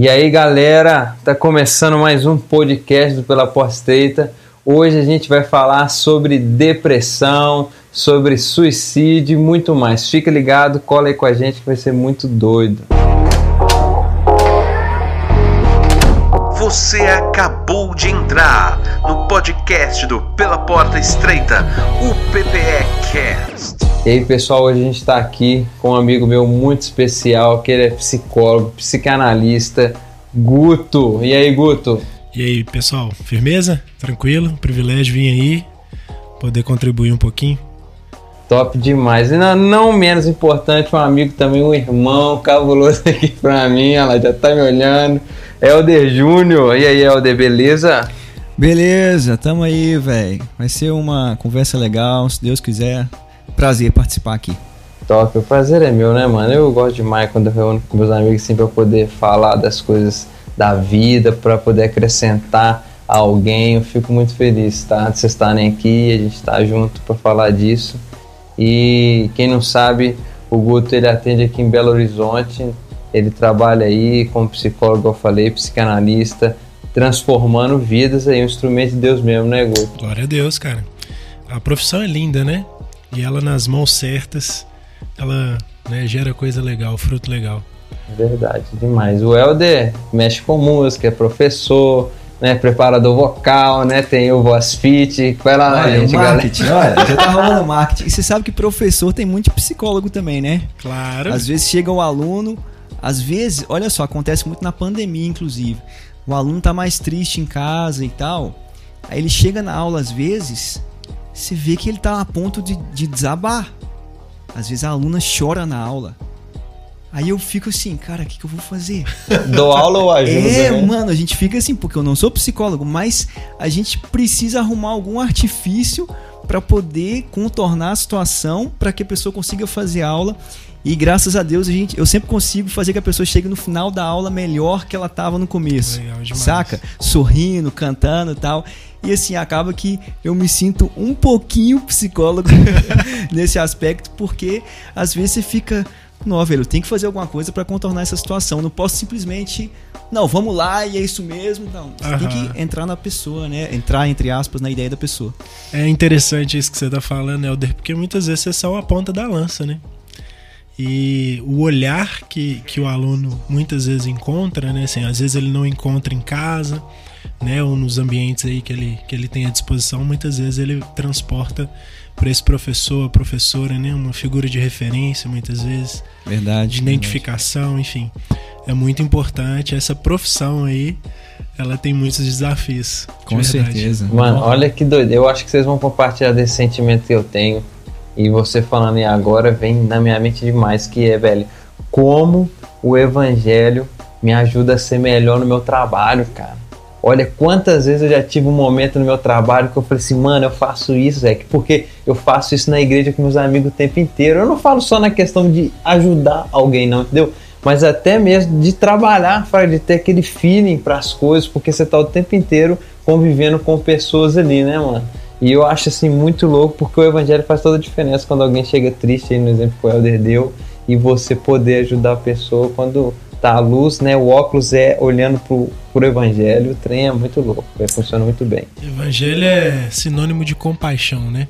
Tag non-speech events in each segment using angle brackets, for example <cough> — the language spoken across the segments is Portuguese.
E aí, galera, tá começando mais um podcast do Pela Porta Estreita. Hoje a gente vai falar sobre depressão, sobre suicídio e muito mais. Fica ligado, cola aí com a gente que vai ser muito doido. Você acabou de entrar no podcast do Pela Porta Estreita, o PPE Cast. E aí, pessoal, hoje a gente está aqui com um amigo meu muito especial, que ele é psicólogo, psicanalista, Guto. E aí, Guto? E aí, pessoal, firmeza? Tranquilo? Privilégio vir aí, poder contribuir um pouquinho. Top demais. E não, não menos importante, um amigo também, um irmão cabuloso <laughs> aqui pra mim, ela já tá me olhando. Helder Júnior. E aí, Helder, beleza? Beleza, tamo aí, velho. Vai ser uma conversa legal, se Deus quiser prazer participar aqui. Top, o prazer é meu, né, mano? Eu gosto demais quando eu reúno com meus amigos assim pra poder falar das coisas da vida, para poder acrescentar a alguém. Eu fico muito feliz, tá? De vocês estarem aqui, a gente tá junto para falar disso. E quem não sabe, o Guto ele atende aqui em Belo Horizonte. Ele trabalha aí como psicólogo, eu falei, psicanalista, transformando vidas aí, um instrumento de Deus mesmo, né, Guto? Glória a Deus, cara. A profissão é linda, né? E ela nas mãos certas, ela né, gera coisa legal, fruto legal. Verdade, demais. O Helder mexe com música, é professor, né, preparador vocal, né, tem o Voz Fit. Vai lá, olha, gente, marketing, galera. olha, já tá rolando marketing. E você sabe que professor tem muito psicólogo também, né? Claro. Às vezes chega o aluno, às vezes, olha só, acontece muito na pandemia, inclusive. O aluno tá mais triste em casa e tal. Aí ele chega na aula, às vezes, você vê que ele tá a ponto de, de desabar. Às vezes a aluna chora na aula. Aí eu fico assim, cara, o que, que eu vou fazer? <laughs> Dou aula ou ajuda? É, né? mano, a gente fica assim, porque eu não sou psicólogo, mas a gente precisa arrumar algum artifício para poder contornar a situação, para que a pessoa consiga fazer aula. E graças a Deus, a gente, eu sempre consigo fazer que a pessoa chegue no final da aula melhor que ela estava no começo. Legal demais. Saca? Sorrindo, cantando e tal. E assim, acaba que eu me sinto um pouquinho psicólogo <laughs> nesse aspecto, porque às vezes você fica, não, velho, tem que fazer alguma coisa para contornar essa situação. Não posso simplesmente, não, vamos lá e é isso mesmo. Não, você Aham. tem que entrar na pessoa, né? Entrar, entre aspas, na ideia da pessoa. É interessante isso que você tá falando, Helder, porque muitas vezes você é só a ponta da lança, né? E o olhar que, que o aluno muitas vezes encontra, né? Assim, às vezes ele não encontra em casa, né? Ou nos ambientes aí que ele, que ele tem à disposição, muitas vezes ele transporta para esse professor, a professora, né? Uma figura de referência, muitas vezes, Verdade. de identificação, enfim. É muito importante. Essa profissão aí, ela tem muitos desafios. de Com verdade. certeza. Mano, olha que doido. Eu acho que vocês vão compartilhar desse sentimento que eu tenho. E você falando agora vem na minha mente demais, que é, velho, como o evangelho me ajuda a ser melhor no meu trabalho, cara. Olha quantas vezes eu já tive um momento no meu trabalho que eu falei assim, mano, eu faço isso, Zé, porque eu faço isso na igreja com meus amigos o tempo inteiro. Eu não falo só na questão de ajudar alguém, não, entendeu? Mas até mesmo de trabalhar, de ter aquele feeling para as coisas, porque você tá o tempo inteiro convivendo com pessoas ali, né, mano? E eu acho assim muito louco, porque o evangelho faz toda a diferença quando alguém chega triste, aí no exemplo que o Helder deu, e você poder ajudar a pessoa quando tá a luz, né? O óculos é olhando pro, pro evangelho, o trem é muito louco, é, funciona muito bem. Evangelho é sinônimo de compaixão, né?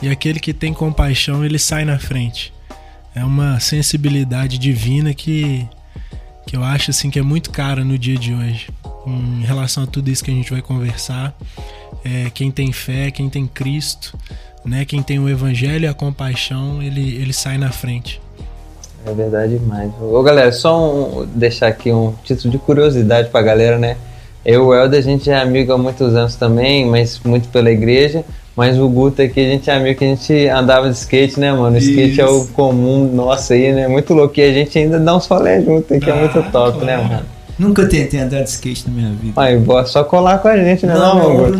E aquele que tem compaixão, ele sai na frente. É uma sensibilidade divina que, que eu acho assim que é muito cara no dia de hoje. Em relação a tudo isso que a gente vai conversar, é, quem tem fé, quem tem Cristo, né? Quem tem o Evangelho e a compaixão, ele, ele sai na frente. É verdade demais. Ô galera, só um, deixar aqui um título de curiosidade pra galera, né? Eu e o Helder, a gente é amigo há muitos anos também, mas muito pela igreja. Mas o Guto aqui, a gente é amigo que a gente andava de skate, né, mano? O skate é o comum nosso aí, né? Muito louco. E a gente ainda dá uns rolê junto, que é muito Ah, top, né, claro. mano? Nunca tentei andar de skate na minha vida. Aí, boa, só colar com a gente, né, não, não, não.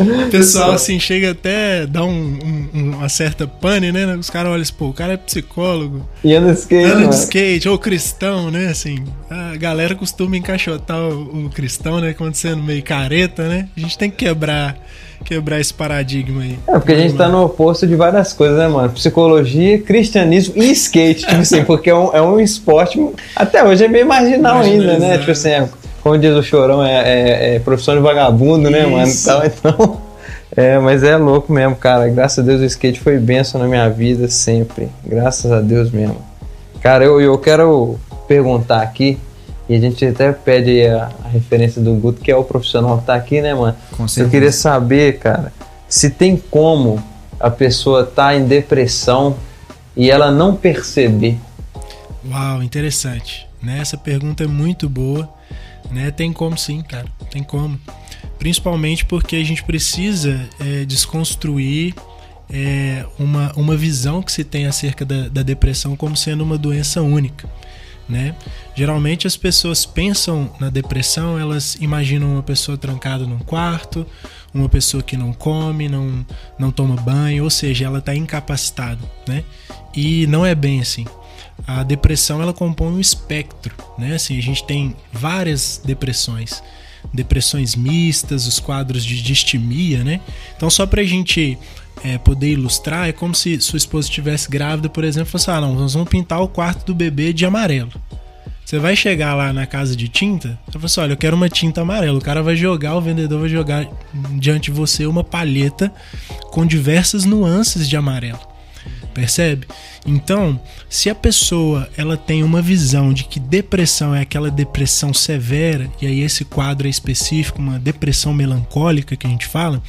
O pessoal, assim, chega até dar um, um, uma certa pane, né? Os caras olham assim, pô, o cara é psicólogo. E anda de skate, Anda de skate, ou cristão, né? Assim, a galera costuma encaixotar o, o cristão, né? Quando sendo meio careta, né? A gente tem que quebrar, quebrar esse paradigma aí. É, porque a gente tá no oposto de várias coisas, né, mano? Psicologia, cristianismo e skate, <laughs> tipo assim, porque é um, é um esporte. Até hoje é meio marginal ainda, né? Tipo assim, é, como diz o chorão, é, é, é profissão de vagabundo, né, mano? Isso. Então, então. <laughs> É, mas é louco mesmo, cara. Graças a Deus o skate foi bênção na minha vida sempre. Graças a Deus mesmo. Cara, eu, eu quero perguntar aqui, e a gente até pede a, a referência do Guto, que é o profissional que tá aqui, né, mano? Com Eu certeza. queria saber, cara, se tem como a pessoa tá em depressão e ela não perceber. Uau, interessante. Né? Essa pergunta é muito boa. Né? Tem como sim, cara. Tem como. Principalmente porque a gente precisa é, desconstruir é, uma, uma visão que se tem acerca da, da depressão como sendo uma doença única. Né? Geralmente as pessoas pensam na depressão, elas imaginam uma pessoa trancada num quarto, uma pessoa que não come, não, não toma banho, ou seja, ela está incapacitada. Né? E não é bem assim a depressão ela compõe um espectro, né? Assim, a gente tem várias depressões, depressões mistas, os quadros de distimia, né? Então só pra gente é, poder ilustrar, é como se sua esposa estivesse grávida, por exemplo, e fosse, ah, não, nós vamos pintar o quarto do bebê de amarelo. Você vai chegar lá na casa de tinta, você fala assim, olha, eu quero uma tinta amarela. O cara vai jogar, o vendedor vai jogar diante de você uma palheta com diversas nuances de amarelo percebe? Então, se a pessoa ela tem uma visão de que depressão é aquela depressão severa, e aí esse quadro é específico, uma depressão melancólica que a gente fala,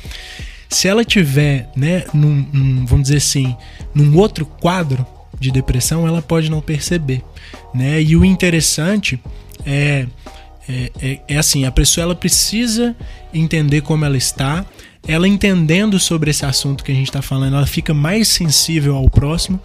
se ela tiver, né, num, num, vamos dizer assim, num outro quadro de depressão, ela pode não perceber, né? E o interessante é é, é, é assim, a pessoa ela precisa entender como ela está, ela entendendo sobre esse assunto que a gente está falando, ela fica mais sensível ao próximo,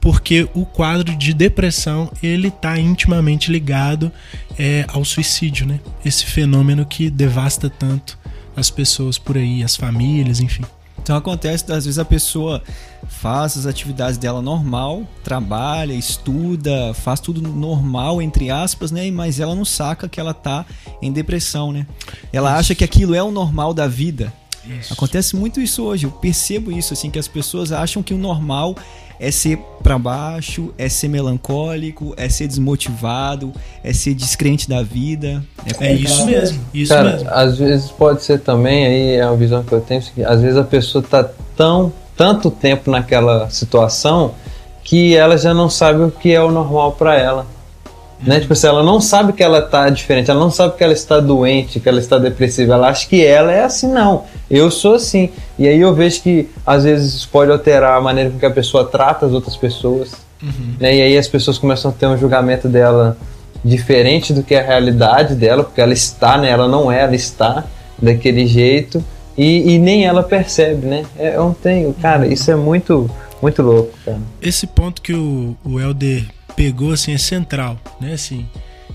porque o quadro de depressão ele está intimamente ligado é, ao suicídio, né? Esse fenômeno que devasta tanto as pessoas por aí, as famílias, enfim. Então acontece, às vezes a pessoa faz as atividades dela normal, trabalha, estuda, faz tudo normal, entre aspas, né? Mas ela não saca que ela tá em depressão, né? Ela acha que aquilo é o normal da vida. Isso. Acontece muito isso hoje. Eu percebo isso, assim, que as pessoas acham que o normal é ser pra baixo, é ser melancólico, é ser desmotivado, é ser descrente da vida. É isso mesmo, isso Cara, mesmo. às vezes pode ser também, aí é uma visão que eu tenho, que às vezes a pessoa tá tão, tanto tempo naquela situação que ela já não sabe o que é o normal para ela. Né? Tipo assim, ela não sabe que ela tá diferente, ela não sabe que ela está doente, que ela está depressiva, ela acha que ela é assim, não. Eu sou assim. E aí eu vejo que às vezes isso pode alterar a maneira com que a pessoa trata as outras pessoas. Uhum. Né? E aí as pessoas começam a ter um julgamento dela diferente do que a realidade dela, porque ela está, né? Ela não é, ela está daquele jeito e, e nem ela percebe, né? É, eu não tenho, cara, isso é muito, muito louco, cara. Esse ponto que o, o Helder pegou assim é central, né? Assim,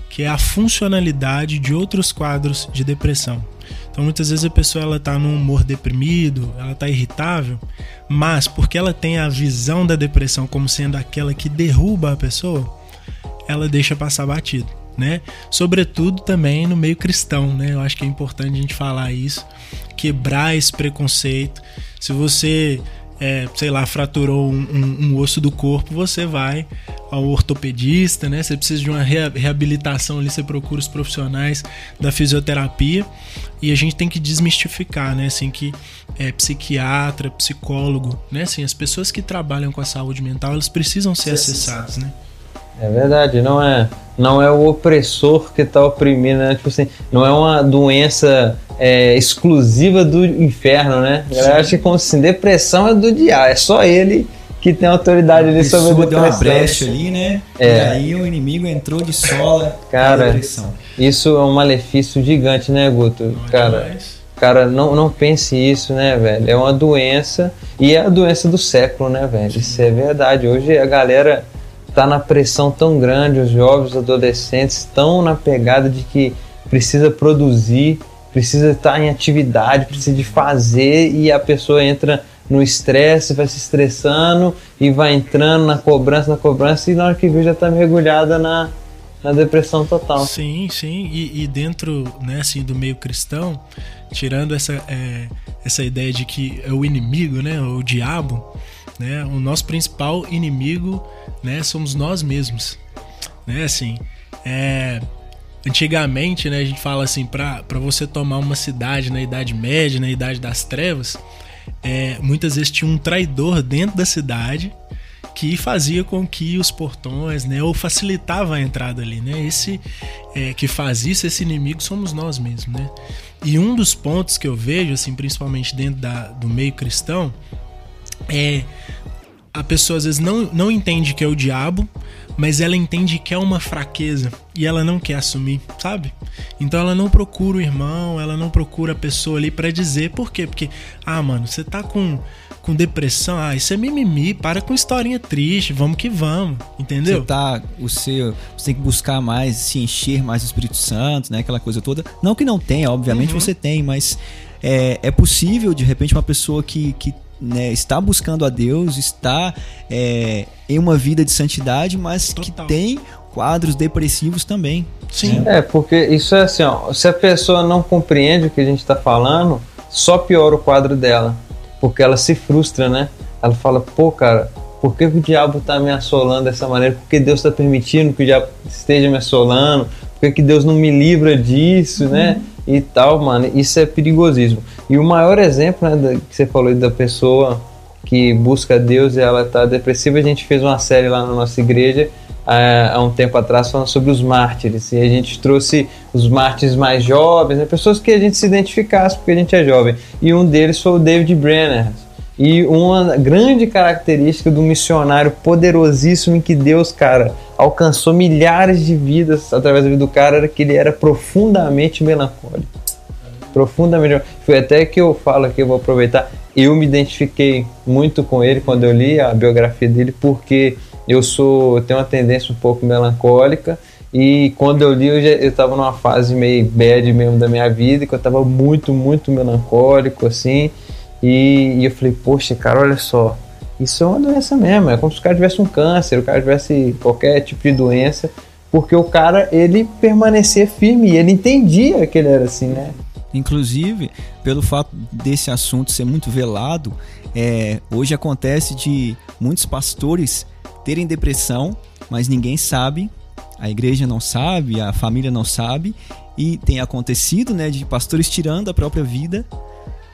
que é a funcionalidade de outros quadros de depressão. Então muitas vezes a pessoa ela tá num humor deprimido, ela tá irritável, mas porque ela tem a visão da depressão como sendo aquela que derruba a pessoa, ela deixa passar batido, né? Sobretudo também no meio cristão, né? Eu acho que é importante a gente falar isso, quebrar esse preconceito. Se você é, sei lá, fraturou um, um, um, osso do corpo, você vai ao ortopedista, né? Você precisa de uma reabilitação ali, você procura os profissionais da fisioterapia e a gente tem que desmistificar, né? Assim, que é, psiquiatra, psicólogo, né? Assim, as pessoas que trabalham com a saúde mental, elas precisam ser acessadas, né? É verdade, não é, não é o opressor que está oprimindo, né? Tipo assim, não é uma doença é, exclusiva do inferno, né? Eu acho que como assim, depressão é do diabo, é só ele que tem autoridade ali sobre a depressão. deu uma brecha ali, né? É. E aí o inimigo entrou de sola Cara, depressão. Isso é um malefício gigante, né, Guto? Não é Cara, demais? cara, não, não pense isso, né, velho? É uma doença e é a doença do século, né, velho? Isso é verdade. Hoje a galera tá na pressão tão grande, os jovens, os adolescentes estão na pegada de que precisa produzir precisa estar em atividade, precisa de fazer e a pessoa entra no estresse, vai se estressando e vai entrando na cobrança, na cobrança e na hora que vê já está mergulhada na, na depressão total. Sim, sim. E, e, dentro né, assim, do meio cristão, tirando essa, é, essa ideia de que é o inimigo, né, o diabo, né, o nosso principal inimigo né, somos nós mesmos. Né, assim, é, antigamente né, a gente fala assim, para você tomar uma cidade na Idade Média, na Idade das Trevas, é, muitas vezes tinha um traidor dentro da cidade que fazia com que os portões, né, ou facilitava a entrada ali, né? Esse é, que faz isso, esse inimigo somos nós mesmos, né? E um dos pontos que eu vejo, assim, principalmente dentro da, do meio cristão, é a pessoa às vezes não, não entende que é o diabo, mas ela entende que é uma fraqueza e ela não quer assumir, sabe? Então ela não procura o irmão, ela não procura a pessoa ali para dizer por quê? Porque, ah, mano, você tá com com depressão, ah, isso é mimimi, para com historinha triste, vamos que vamos, entendeu? Você tá, o seu, você tem que buscar mais, se encher mais do Espírito Santo, né, aquela coisa toda. Não que não tenha, obviamente uhum. você tem, mas é, é possível, de repente, uma pessoa que, que né, está buscando a Deus, está é, em uma vida de santidade, mas Total. que tem quadros depressivos também. Sim. Né? É, porque isso é assim, ó, se a pessoa não compreende o que a gente está falando, só piora o quadro dela porque ela se frustra, né? Ela fala, pô, cara, por que, o diabo está me assolando dessa maneira? Por que Deus está permitindo que o diabo esteja me assolando? Por que, que Deus não me livra disso, uhum. né? E tal, mano, isso é perigosíssimo. E o maior exemplo né, que você falou da pessoa que busca Deus e ela está depressiva, a gente fez uma série lá na nossa igreja há um tempo atrás falando sobre os mártires e a gente trouxe os mártires mais jovens, né, pessoas que a gente se identificasse porque a gente é jovem. E um deles foi o David Brenner. E uma grande característica do missionário poderosíssimo em que Deus, cara, alcançou milhares de vidas através da vida do cara era que ele era profundamente melancólico. Profundamente. Foi até que eu falo aqui, eu vou aproveitar. Eu me identifiquei muito com ele quando eu li a biografia dele, porque eu sou tenho uma tendência um pouco melancólica e quando eu li eu eu estava numa fase meio bad mesmo da minha vida que eu estava muito muito melancólico assim e, e, eu falei poxa cara olha só isso é uma doença mesmo é como se o cara tivesse um câncer o cara tivesse qualquer tipo de doença porque o cara ele permanecia firme ele entendia que ele era assim né? Inclusive pelo fato desse assunto ser muito velado é, hoje acontece de muitos pastores terem depressão, mas ninguém sabe, a igreja não sabe, a família não sabe, e tem acontecido, né, de pastores tirando a própria vida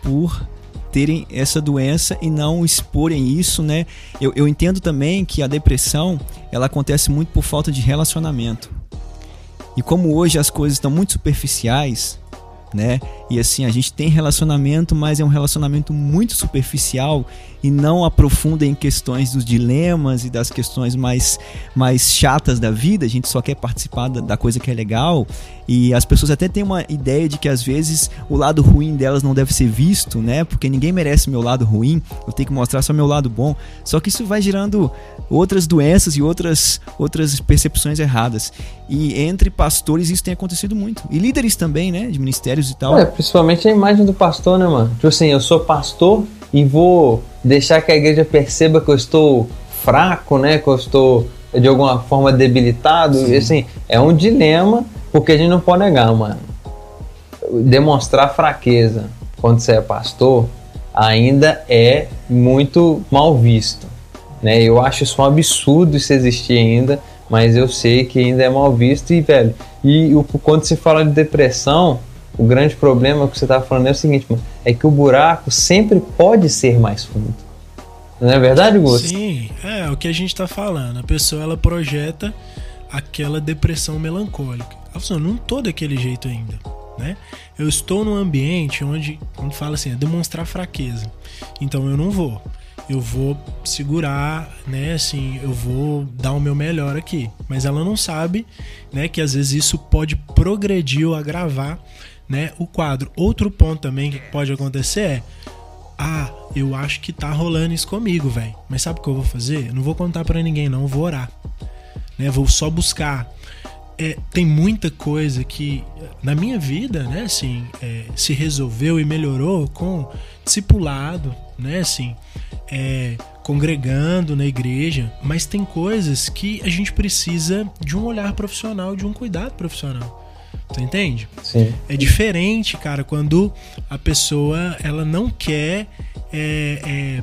por terem essa doença e não exporem isso, né? Eu, eu entendo também que a depressão ela acontece muito por falta de relacionamento. E como hoje as coisas estão muito superficiais, né? E assim, a gente tem relacionamento, mas é um relacionamento muito superficial e não aprofunda em questões dos dilemas e das questões mais, mais chatas da vida. A gente só quer participar da, da coisa que é legal. E as pessoas até têm uma ideia de que às vezes o lado ruim delas não deve ser visto, né? Porque ninguém merece meu lado ruim, eu tenho que mostrar só meu lado bom. Só que isso vai gerando outras doenças e outras, outras percepções erradas. E entre pastores isso tem acontecido muito. E líderes também, né? De ministérios e tal. É, principalmente a imagem do pastor, né, mano? Tipo assim, eu sou pastor e vou deixar que a igreja perceba que eu estou fraco, né? Que eu estou de alguma forma debilitado. Sim. E assim, é um dilema, porque a gente não pode negar, mano. Demonstrar fraqueza quando você é pastor ainda é muito mal visto. Né? Eu acho isso um absurdo isso existir ainda, mas eu sei que ainda é mal visto e, velho, e o, quando se fala de depressão, o grande problema que você estava falando é o seguinte, mano, é que o buraco sempre pode ser mais fundo. Não é verdade, Gusto? Sim, é o que a gente está falando. A pessoa ela projeta aquela depressão melancólica. Ela fala, assim, não tô daquele jeito ainda, né? Eu estou num ambiente onde, quando fala assim, é demonstrar fraqueza. Então eu não vou. Eu vou segurar, né? Assim, eu vou dar o meu melhor aqui. Mas ela não sabe, né? Que às vezes isso pode progredir ou agravar, né? O quadro. Outro ponto também que pode acontecer é ah, eu acho que tá rolando isso comigo, velho. Mas sabe o que eu vou fazer? Eu não vou contar para ninguém, não. Eu vou orar. Né? Vou só buscar é, tem muita coisa que na minha vida, né, assim, é, se resolveu e melhorou com discipulado, né, assim, é, congregando na igreja, mas tem coisas que a gente precisa de um olhar profissional, de um cuidado profissional. Tu entende? Sim. É diferente, cara, quando a pessoa ela não quer é, é,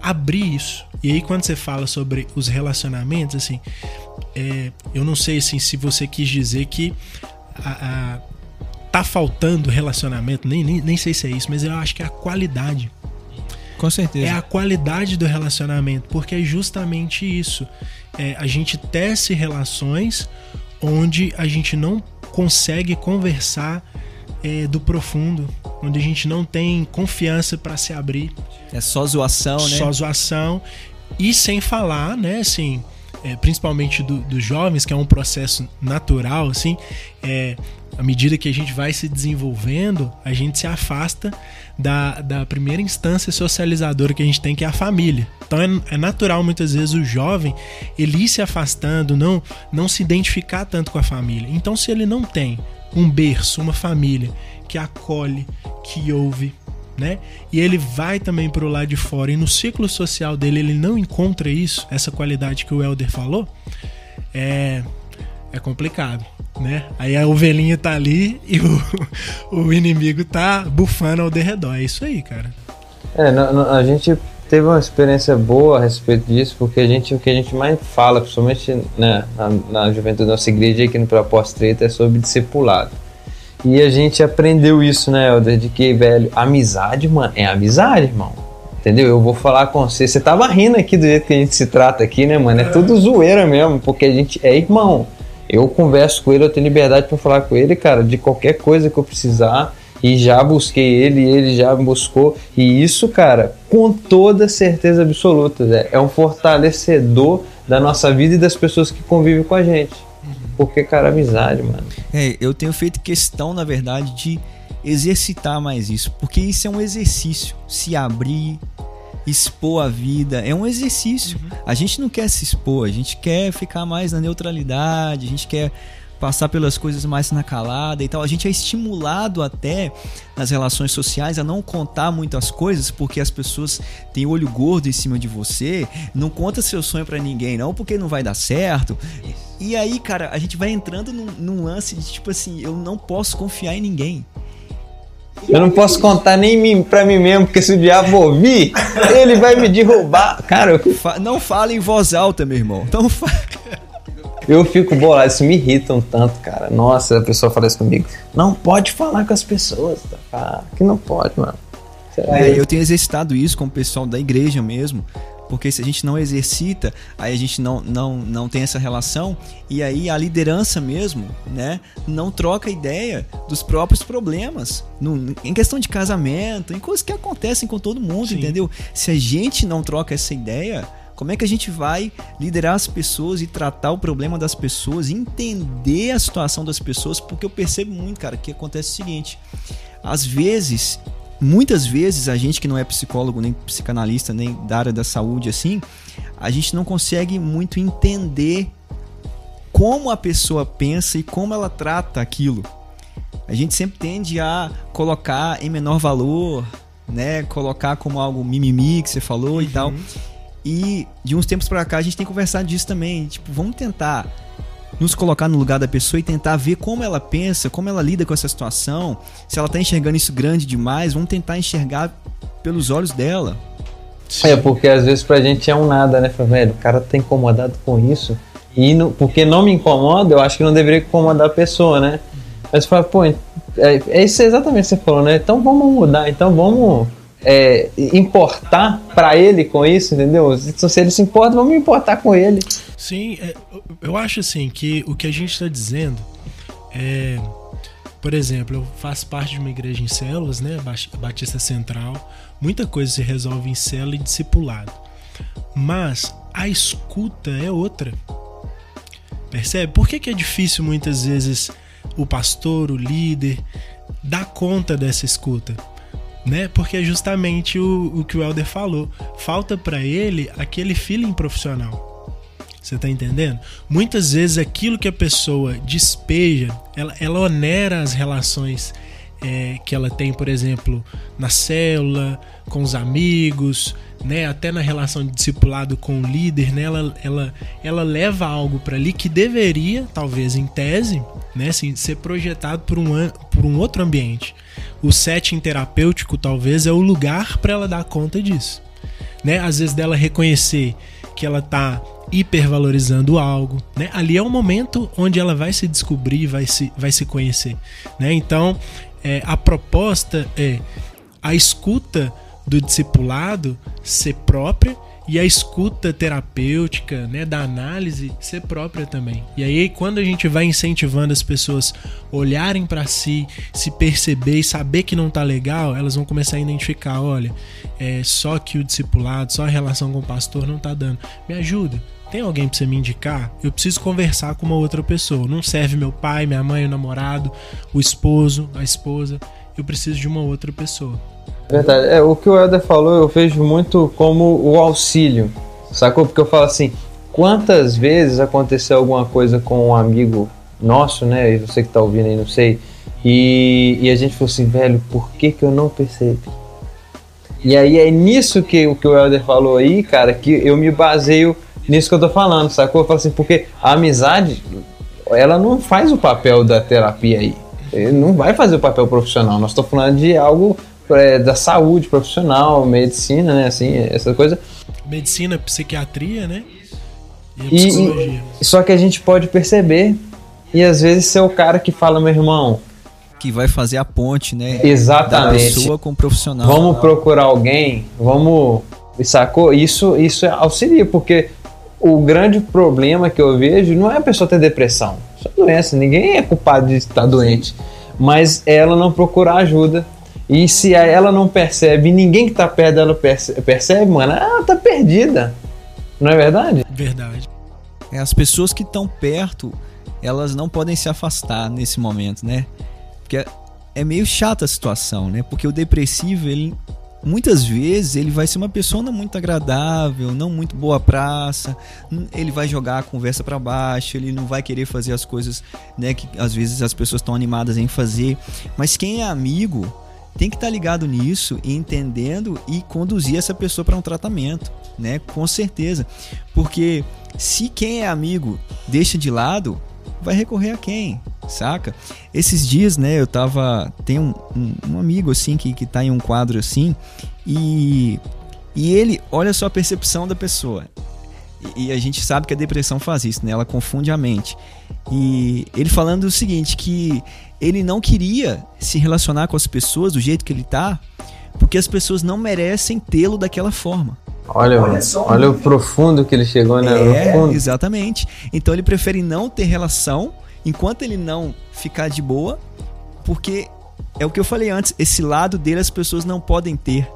abrir isso. E aí quando você fala sobre os relacionamentos, assim, é, eu não sei assim, se você quis dizer que a, a, tá faltando relacionamento, nem, nem, nem sei se é isso, mas eu acho que é a qualidade. Com certeza. É a qualidade do relacionamento, porque é justamente isso. É, a gente tece relações onde a gente não consegue conversar é, do profundo, onde a gente não tem confiança para se abrir. É só zoação, né? Só zoação. E sem falar, né, assim, é, principalmente do, dos jovens, que é um processo natural, assim, é, à medida que a gente vai se desenvolvendo, a gente se afasta da, da primeira instância socializadora que a gente tem, que é a família. Então é, é, natural muitas vezes o jovem ele ir se afastando, não, não se identificar tanto com a família. Então, se ele não tem um berço, uma família que acolhe, que ouve, né? E ele vai também para o lado de fora e no ciclo social dele ele não encontra isso, essa qualidade que o Elder falou, é, é complicado, né? Aí a ovelhinha tá ali <laughs> e o, o inimigo tá bufando ao derredor. É isso aí, cara. É, a gente teve uma experiência boa a respeito disso, porque a gente, o que a gente mais fala, principalmente né, na, na juventude da nossa igreja aqui no Proposta Treta, é sobre discipulado. E a gente aprendeu isso, né, Helder, de que, velho, amizade, mano, é amizade, irmão. Entendeu? Eu vou falar com você. Você tava rindo aqui do jeito que a gente se trata aqui, né, mano? É tudo zoeira mesmo, porque a gente é irmão. Eu converso com ele, eu tenho liberdade para falar com ele, cara, de qualquer coisa que eu precisar. E já busquei ele, ele já buscou. E isso, cara, com toda certeza absoluta, Zé, é um fortalecedor da nossa vida e das pessoas que convivem com a gente. Porque, cara, amizade, mano. É, eu tenho feito questão, na verdade, de exercitar mais isso. Porque isso é um exercício. Se abrir, expor a vida. É um exercício. Uhum. A gente não quer se expor, a gente quer ficar mais na neutralidade, a gente quer passar pelas coisas mais na calada e tal. A gente é estimulado até nas relações sociais a não contar muitas coisas porque as pessoas têm olho gordo em cima de você. Não conta seu sonho para ninguém, não, porque não vai dar certo. E aí, cara, a gente vai entrando num, num lance de tipo assim: eu não posso confiar em ninguém. Eu não posso contar nem pra mim mesmo, porque se o diabo ouvir, ele vai me derrubar. Cara, eu... não fala em voz alta, meu irmão. Não fala. Eu fico bolado, isso me irrita um tanto, cara. Nossa, a pessoa fala isso comigo. Não pode falar com as pessoas, tá? Que não pode, mano. É, eu tenho exercitado isso com o pessoal da igreja mesmo. Porque se a gente não exercita, aí a gente não, não, não tem essa relação, e aí a liderança mesmo, né, não troca ideia dos próprios problemas. No, em questão de casamento, em coisas que acontecem com todo mundo, Sim. entendeu? Se a gente não troca essa ideia, como é que a gente vai liderar as pessoas e tratar o problema das pessoas, entender a situação das pessoas? Porque eu percebo muito, cara, que acontece o seguinte: às vezes, muitas vezes, a gente que não é psicólogo, nem psicanalista, nem da área da saúde assim, a gente não consegue muito entender como a pessoa pensa e como ela trata aquilo. A gente sempre tende a colocar em menor valor, né? Colocar como algo mimimi que você falou uhum. e tal. E de uns tempos para cá a gente tem conversado disso também. Tipo, vamos tentar nos colocar no lugar da pessoa e tentar ver como ela pensa, como ela lida com essa situação. Se ela tá enxergando isso grande demais, vamos tentar enxergar pelos olhos dela. É, porque às vezes pra gente é um nada, né? Velho, o cara tá incomodado com isso. E não, porque não me incomoda, eu acho que não deveria incomodar a pessoa, né? Mas fala, pô, é, é isso exatamente o que você falou, né? Então vamos mudar, então vamos é, importar para ele com isso, entendeu? Se ele se importa, vamos importar com ele. Sim, é, eu acho assim que o que a gente está dizendo é. Por exemplo, eu faço parte de uma igreja em células, né? Batista Central. Muita coisa se resolve em célula e discipulado. Mas a escuta é outra. Percebe? Por que, que é difícil muitas vezes o pastor, o líder, dar conta dessa escuta? né? Porque é justamente o, o que o Helder falou. Falta para ele aquele feeling profissional. Você tá entendendo? Muitas vezes aquilo que a pessoa despeja, ela, ela onera as relações é, que ela tem, por exemplo, na célula, com os amigos, né, até na relação de discipulado com o líder, né, ela, ela, ela leva algo para ali que deveria, talvez em tese, né, assim, ser projetado por um, por um outro ambiente. O setting terapêutico, talvez, é o lugar para ela dar conta disso. Né? Às vezes dela reconhecer que ela está hipervalorizando algo, né? Ali é o momento onde ela vai se descobrir, vai se, vai se conhecer, né? Então, é, a proposta é a escuta do discipulado ser própria e a escuta terapêutica, né, da análise ser própria também. E aí quando a gente vai incentivando as pessoas olharem para si, se perceber e saber que não tá legal, elas vão começar a identificar, olha, é só que o discipulado, só a relação com o pastor não tá dando. Me ajuda. Tem alguém para você me indicar? Eu preciso conversar com uma outra pessoa. Não serve meu pai, minha mãe, o namorado, o esposo, a esposa. Eu preciso de uma outra pessoa. Verdade. É, o que o Helder falou, eu vejo muito como o auxílio. Sacou? Porque eu falo assim, quantas vezes aconteceu alguma coisa com um amigo nosso, né? E você que tá ouvindo aí, não sei. E, e a gente falou assim, velho, por que, que eu não percebi? E aí é nisso que o que o Helder falou aí, cara, que eu me baseio nisso que eu tô falando, sacou? Eu falo assim, porque a amizade, ela não faz o papel da terapia aí. Ele não vai fazer o papel profissional. Nós estamos falando de algo é, da saúde profissional, medicina, né? Assim, essa coisa. Medicina, psiquiatria, né? E, e, só que a gente pode perceber e às vezes ser o cara que fala, meu irmão. Que vai fazer a ponte, né? Exatamente. Da pessoa com o profissional. Vamos procurar alguém, vamos. Sacou? Isso, isso auxilia, porque o grande problema que eu vejo não é a pessoa ter depressão. Isso é doença, ninguém é culpado de estar doente. Mas ela não procurar ajuda e se ela não percebe, ninguém que tá perto dela percebe, mano, ela tá perdida. Não é verdade? Verdade. É, as pessoas que estão perto, elas não podem se afastar nesse momento, né? Porque é meio chata a situação, né? Porque o depressivo, ele muitas vezes ele vai ser uma pessoa não muito agradável, não muito boa praça, ele vai jogar a conversa para baixo, ele não vai querer fazer as coisas, né, que às vezes as pessoas estão animadas em fazer. Mas quem é amigo, tem que estar tá ligado nisso entendendo e conduzir essa pessoa para um tratamento, né? Com certeza. Porque se quem é amigo deixa de lado, vai recorrer a quem? Saca? Esses dias, né, eu tava. Tem um, um, um, amigo assim que, que tá em um quadro assim, e, e ele olha só a percepção da pessoa. E, e a gente sabe que a depressão faz isso, né? Ela confunde a mente. E ele falando o seguinte: que ele não queria se relacionar com as pessoas do jeito que ele tá, porque as pessoas não merecem tê-lo daquela forma. Olha, olha, só, olha o profundo que ele chegou, né? É, exatamente. Então ele prefere não ter relação enquanto ele não ficar de boa, porque é o que eu falei antes, esse lado dele as pessoas não podem ter.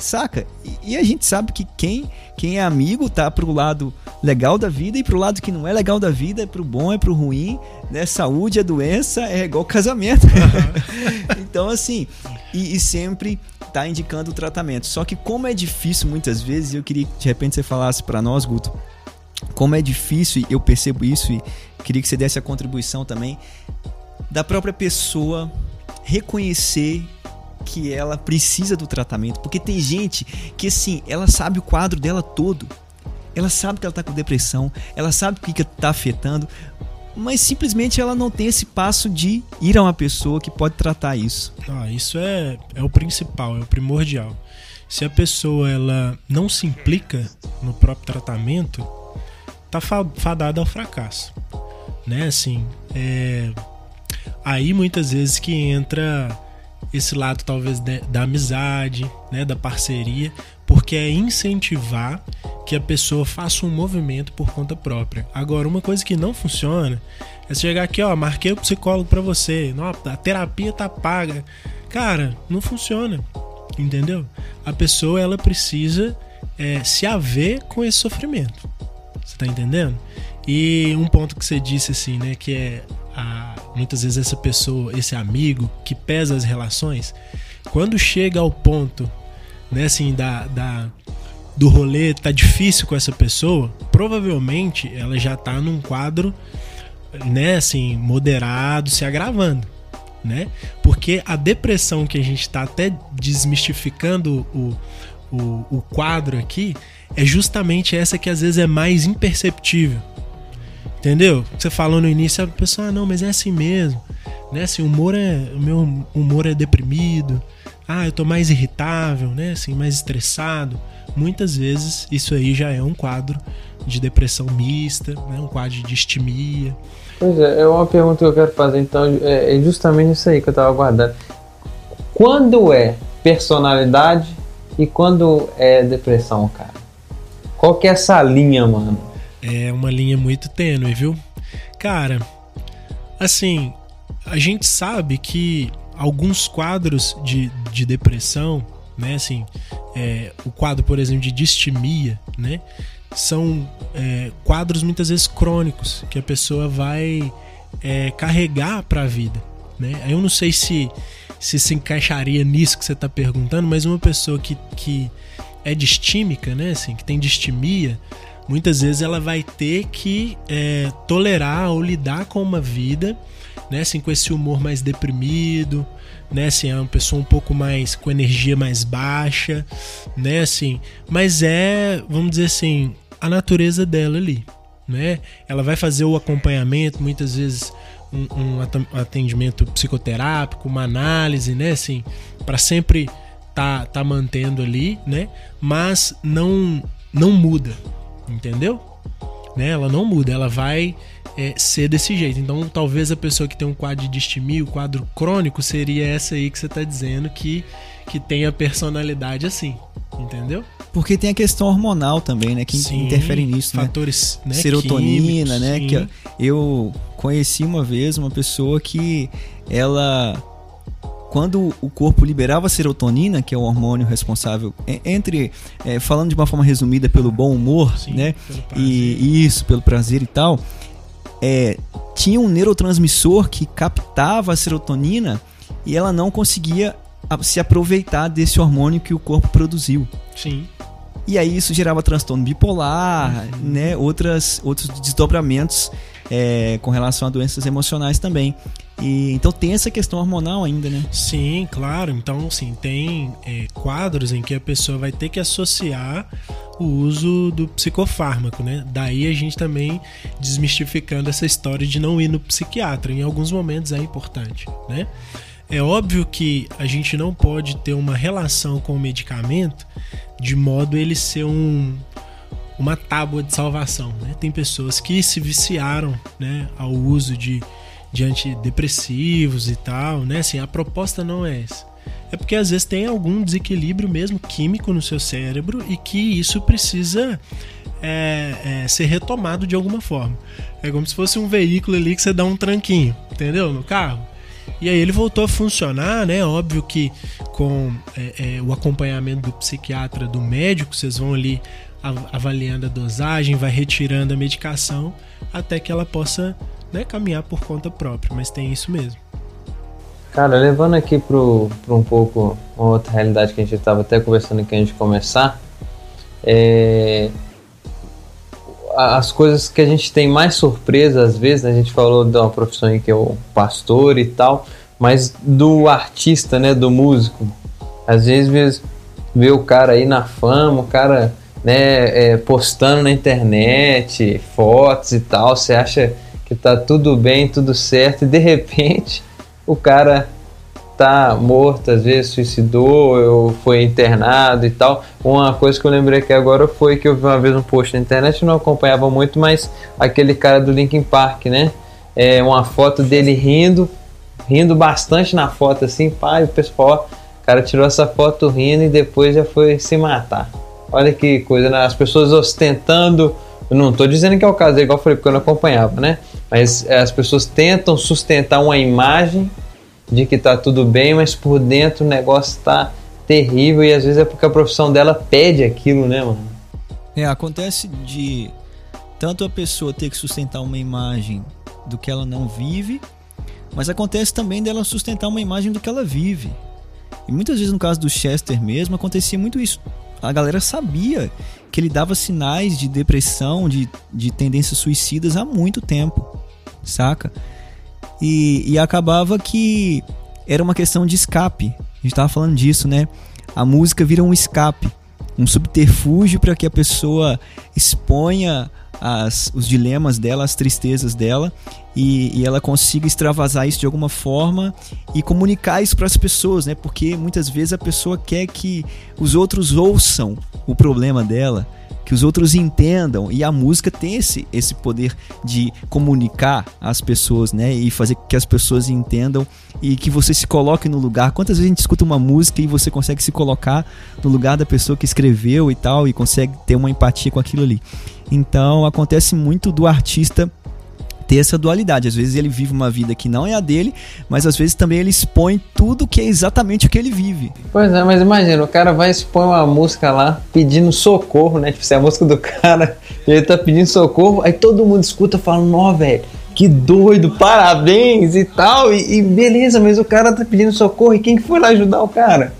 Saca? E, e, a gente sabe que quem, quem é amigo tá pro lado legal da vida e pro lado que não é legal da vida, é pro bom, é pro ruim, né? Saúde é doença, é igual casamento. Uhum. <laughs> então, assim, e, e, sempre tá indicando o tratamento. Só que como é difícil muitas vezes, eu queria que de repente você falasse para nós, Guto, como é difícil, e eu percebo isso, e queria que você desse a contribuição também, da própria pessoa reconhecer que ela precisa do tratamento, porque tem gente que assim, ela sabe o quadro dela todo. Ela sabe que ela está com depressão, ela sabe o que está afetando, mas simplesmente ela não tem esse passo de ir a uma pessoa que pode tratar isso. Ah, isso é, é o principal, é o primordial. Se a pessoa ela não se implica no próprio tratamento, tá fadada ao fracasso, né? Assim, é... aí muitas vezes que entra esse lado talvez de, da amizade, né, da parceria, porque é incentivar que a pessoa faça um movimento por conta própria. Agora, uma coisa que não funciona é chegar aqui, ó, marquei o psicólogo para você, não, a terapia tá paga. Cara, não funciona, entendeu? A pessoa ela precisa é, se haver com esse sofrimento. Você tá entendendo? E um ponto que você disse assim, né, que é a, muitas vezes essa pessoa, esse amigo que pesa as relações, quando chega ao ponto, né, assim, da, da do rolê tá difícil com essa pessoa, provavelmente ela já tá num quadro, né, assim, moderado, se agravando, né? Porque a depressão que a gente tá até desmistificando o, o, o quadro aqui é justamente essa que às vezes é mais imperceptível. Entendeu? Você falou no início, a pessoa, ah, não, mas é assim mesmo. Né? Assim, o humor é. O meu humor é deprimido. Ah, eu tô mais irritável, né? Assim, mais estressado. Muitas vezes isso aí já é um quadro de depressão mista, né? um quadro de distimia. Pois é, é uma pergunta que eu quero fazer, então, é, é justamente isso aí que eu tava aguardando. Quando é personalidade e quando é depressão, cara? Qual que é essa linha, mano? É uma linha muito tênue, viu? Cara, assim, a gente sabe que alguns quadros de, de depressão, né, assim, é, o quadro, por exemplo, de distimia, né, são é, quadros muitas vezes crônicos que a pessoa vai é, carregar para a vida, né? Eu não sei se, se se encaixaria nisso que você está perguntando, mas uma pessoa que, que é distímica, né, assim, que tem distimia, muitas vezes ela vai ter que é, tolerar ou lidar com uma vida, né, assim, com esse humor mais deprimido, né, assim, é uma pessoa um pouco mais com energia mais baixa, né, assim, mas é, vamos dizer assim, a natureza dela ali, né? Ela vai fazer o acompanhamento, muitas vezes um, um atendimento psicoterápico, uma análise, né, assim, para sempre tá tá mantendo ali, né? Mas não não muda, entendeu? Né? Ela não muda, ela vai é, ser desse jeito. Então, talvez a pessoa que tem um quadro de distimia, o quadro crônico, seria essa aí que você está dizendo que, que tem a personalidade assim, entendeu? Porque tem a questão hormonal também, né? Que sim, interfere nisso, né? fatores, né? Serotonina, químicos, né? Sim. Que eu conheci uma vez uma pessoa que ela quando o corpo liberava serotonina, que é o hormônio responsável entre é, falando de uma forma resumida pelo bom humor, Sim, né? E isso pelo prazer e tal, é, tinha um neurotransmissor que captava a serotonina e ela não conseguia se aproveitar desse hormônio que o corpo produziu. Sim. E aí isso gerava transtorno bipolar, uhum. né? Outras, outros desdobramentos é, com relação a doenças emocionais também. E, então tem essa questão hormonal ainda, né? Sim, claro. Então, sim, tem é, quadros em que a pessoa vai ter que associar o uso do psicofármaco, né? Daí a gente também desmistificando essa história de não ir no psiquiatra. Em alguns momentos é importante, né? É óbvio que a gente não pode ter uma relação com o medicamento de modo ele ser um, uma tábua de salvação. Né? Tem pessoas que se viciaram né, ao uso de, de antidepressivos e tal. Né? Assim, a proposta não é essa. É porque às vezes tem algum desequilíbrio mesmo químico no seu cérebro e que isso precisa é, é, ser retomado de alguma forma. É como se fosse um veículo ali que você dá um tranquinho, entendeu? No carro. E aí ele voltou a funcionar, né? Óbvio que com é, é, o acompanhamento do psiquiatra, do médico, vocês vão ali avaliando a dosagem, vai retirando a medicação até que ela possa né, caminhar por conta própria. Mas tem isso mesmo. Cara, levando aqui para um pouco uma outra realidade que a gente estava até conversando aqui antes de começar, é, as coisas que a gente tem mais surpresa às vezes, né? a gente falou de uma profissão aí que é o pastor e tal, mas do artista, né, do músico. Às vezes vê o cara aí na fama, o cara né, é, postando na internet fotos e tal, você acha que tá tudo bem, tudo certo, e de repente o cara tá morto, às vezes suicidou ou foi internado e tal. Uma coisa que eu lembrei aqui agora foi que eu vi uma vez um post na internet, não acompanhava muito, mas aquele cara do Linkin Park, né? É uma foto dele rindo, rindo bastante na foto assim, pai, o pessoal, o cara tirou essa foto rindo e depois já foi se matar. Olha que coisa, né? As pessoas ostentando. Não estou dizendo que é o caso, é igual eu falei, porque eu não acompanhava, né? Mas é, as pessoas tentam sustentar uma imagem de que tá tudo bem, mas por dentro o negócio tá terrível e às vezes é porque a profissão dela pede aquilo, né, mano? É, acontece de tanto a pessoa ter que sustentar uma imagem do que ela não vive, mas acontece também dela sustentar uma imagem do que ela vive. E muitas vezes no caso do Chester mesmo acontecia muito isso. A galera sabia que ele dava sinais de depressão, de, de tendências suicidas há muito tempo, saca? E, e acabava que era uma questão de escape. A gente tava falando disso, né? A música vira um escape, um subterfúgio para que a pessoa exponha as, os dilemas dela, as tristezas dela e, e, ela consiga extravasar isso de alguma forma e comunicar isso para as pessoas, né? Porque muitas vezes a pessoa quer que os outros ouçam o problema dela, que os outros entendam e a música tem esse, esse poder de comunicar às pessoas, né? E fazer que as pessoas entendam e que você se coloque no lugar. Quantas vezes a gente escuta uma música e você consegue se colocar no lugar da pessoa que escreveu e tal e consegue ter uma empatia com aquilo ali? Então acontece muito do artista ter essa dualidade. Às vezes ele vive uma vida que não é a dele, mas às vezes também ele expõe tudo que é exatamente o que ele vive. Pois é, mas imagina, o cara vai expor uma música lá pedindo socorro, né? Tipo, se é a música do cara, <laughs> ele tá pedindo socorro, aí todo mundo escuta falando, ó, velho, que doido, parabéns e tal, e, e, beleza, mas o cara tá pedindo socorro, e quem que foi lá ajudar o cara?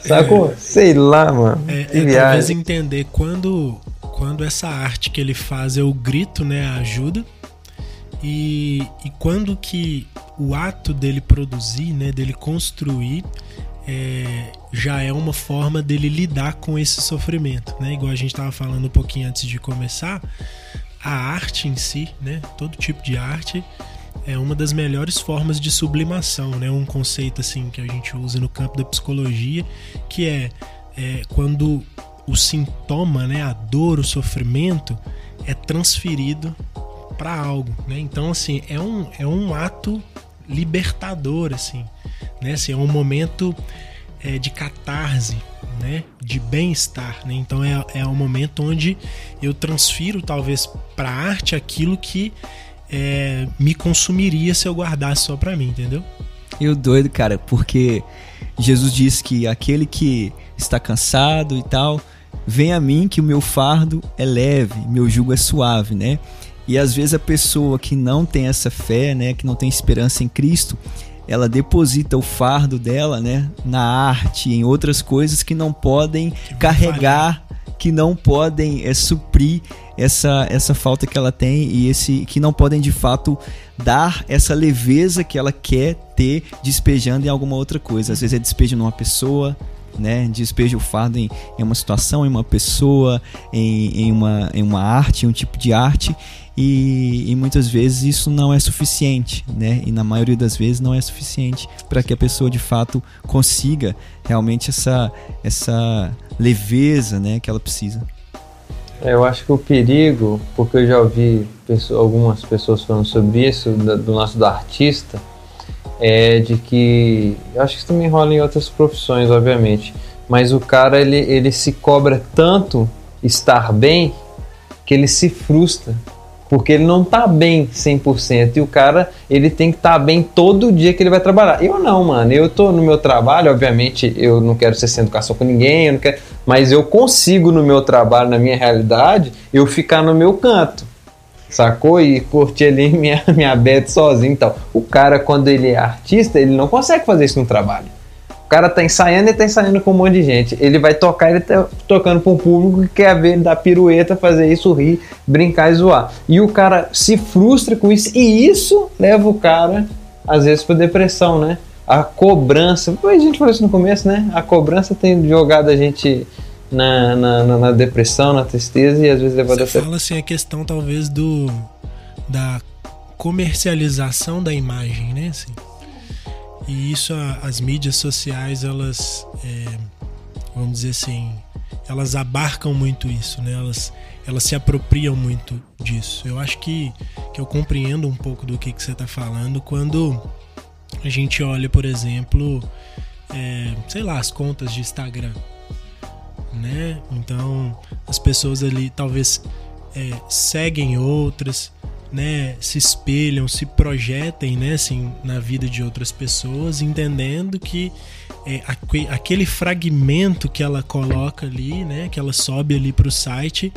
Sacou? É, Sei lá, mano. É, é talvez entender quando quando essa arte que ele faz é o grito, né, a ajuda, e, e quando que o ato dele produzir, né, dele construir, é, já é uma forma dele lidar com esse sofrimento, né? Igual a gente estava falando um pouquinho antes de começar, a arte em si, né, todo tipo de arte é uma das melhores formas de sublimação, né? Um conceito assim que a gente usa no campo da psicologia, que é, é quando o sintoma, né, a dor, o sofrimento é transferido para algo, né? Então assim, é um, é um ato libertador assim, né? Assim, é um momento é, de catarse, né? De bem-estar, né? Então é, é um momento onde eu transfiro talvez para arte aquilo que é, me consumiria se eu guardasse só para mim, entendeu? E o doido, cara, porque Jesus disse que aquele que está cansado e tal, vem a mim que o meu fardo é leve, meu jugo é suave, né? E às vezes a pessoa que não tem essa fé, né, que não tem esperança em Cristo, ela deposita o fardo dela, né, na arte, em outras coisas que não podem que carregar, que não podem é, suprir essa, essa falta que ela tem e esse que não podem de fato dar essa leveza que ela quer ter despejando em alguma outra coisa. Às vezes é despejo numa pessoa, né? Despeja o fardo em, em uma situação, em uma pessoa, em, em, uma, em uma arte, em um tipo de arte. E, e, muitas vezes isso não é suficiente, né? E na maioria das vezes não é suficiente para que a pessoa de fato consiga realmente essa, essa leveza, né, que ela precisa. É, eu acho que o perigo, porque eu já ouvi algumas pessoas falando sobre isso, do nosso do artista, é de que. Eu acho que isso também rola em outras profissões, obviamente. Mas o cara ele, ele se cobra tanto estar bem que ele se frustra. Porque ele não tá bem 100%. E o cara, ele tem que estar tá bem todo dia que ele vai trabalhar. Eu não, mano. Eu tô no meu trabalho, obviamente, eu não quero ser sem educação com ninguém, eu não quero, mas eu consigo no meu trabalho, na minha realidade, eu ficar no meu canto sacou? E curtir ali <laughs> minha, minha bed sozinho e tal. O cara, quando ele é artista, ele não consegue fazer isso no trabalho. O cara tá ensaiando e tá ensaiando com um monte de gente. Ele vai tocar, ele tá tocando para um público que quer ver ele dar pirueta, fazer isso, rir, brincar e zoar. E o cara se frustra com isso, e isso leva o cara, às vezes, pra depressão, né? A cobrança, a gente falou isso no começo, né? A cobrança tem jogado a gente na, na, na, depressão, na tristeza e às vezes levado Você a fala assim a questão talvez do da comercialização da imagem, né? Assim, e isso as mídias sociais elas é, vamos dizer assim elas abarcam muito isso, né? Elas elas se apropriam muito disso. Eu acho que, que eu compreendo um pouco do que, que você está falando quando a gente olha, por exemplo, é, sei lá, as contas de Instagram né? Então as pessoas ali talvez é, seguem outras, né? Se espelham, se projetem, né? Assim, na vida de outras pessoas, entendendo que é, aquele fragmento que ela coloca ali, né? Que ela sobe ali para o site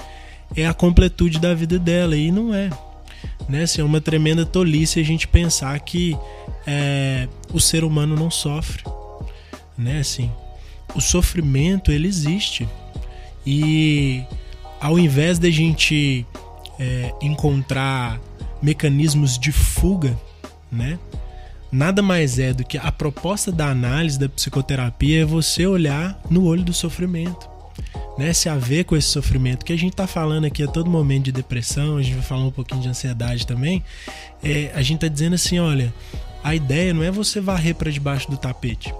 é a completude da vida dela e não é. Né, assim, é uma tremenda tolice a gente pensar que é, o ser humano não sofre, né? Assim, o sofrimento ele existe. E ao invés de a gente é, encontrar mecanismos de fuga, né? Nada mais é do que a proposta da análise da psicoterapia é você olhar no olho do sofrimento, né? Se haver com esse sofrimento que a gente está falando aqui a todo momento de depressão, a gente vai falar um pouquinho de ansiedade também. É, a gente está dizendo assim, olha, a ideia não é você varrer para debaixo do tapete,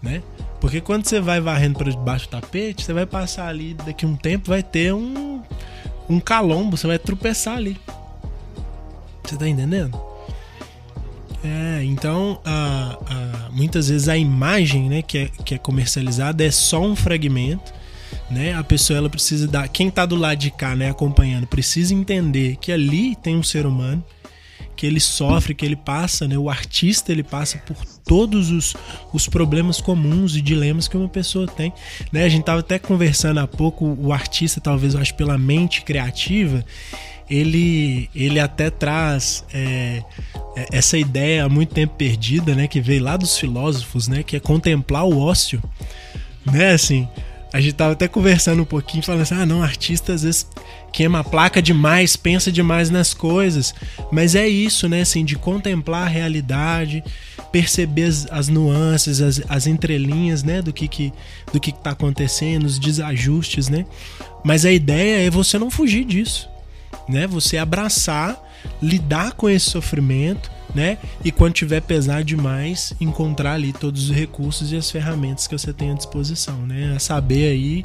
né? Porque quando você vai varrendo para debaixo do tapete, você vai passar ali daqui um tempo vai ter um um calombo, você vai tropeçar ali. Você tá entendendo? É, então a, a, muitas vezes a imagem né, que, é, que é comercializada é só um fragmento. Né? A pessoa ela precisa dar. Quem está do lado de cá, né, acompanhando, precisa entender que ali tem um ser humano, que ele sofre, que ele passa, né? O artista ele passa por todos os, os problemas comuns e dilemas que uma pessoa tem. Né? A gente estava até conversando há pouco, o artista, talvez, eu acho, pela mente criativa, ele, ele até traz é, é, essa ideia há muito tempo perdida, né, que veio lá dos filósofos, né, que é contemplar o ócio, né, assim, a gente tava até conversando um pouquinho, falando assim, ah, não, artista às vezes queima a placa demais, pensa demais nas coisas, mas é isso, né, assim, de contemplar a realidade, perceber as, as nuances, as, as entrelinhas, né, do que que, do que que tá acontecendo, os desajustes, né, mas a ideia é você não fugir disso, né? Você abraçar, lidar com esse sofrimento, né? E quando tiver pesar demais, encontrar ali todos os recursos e as ferramentas que você tem à disposição, né? A saber aí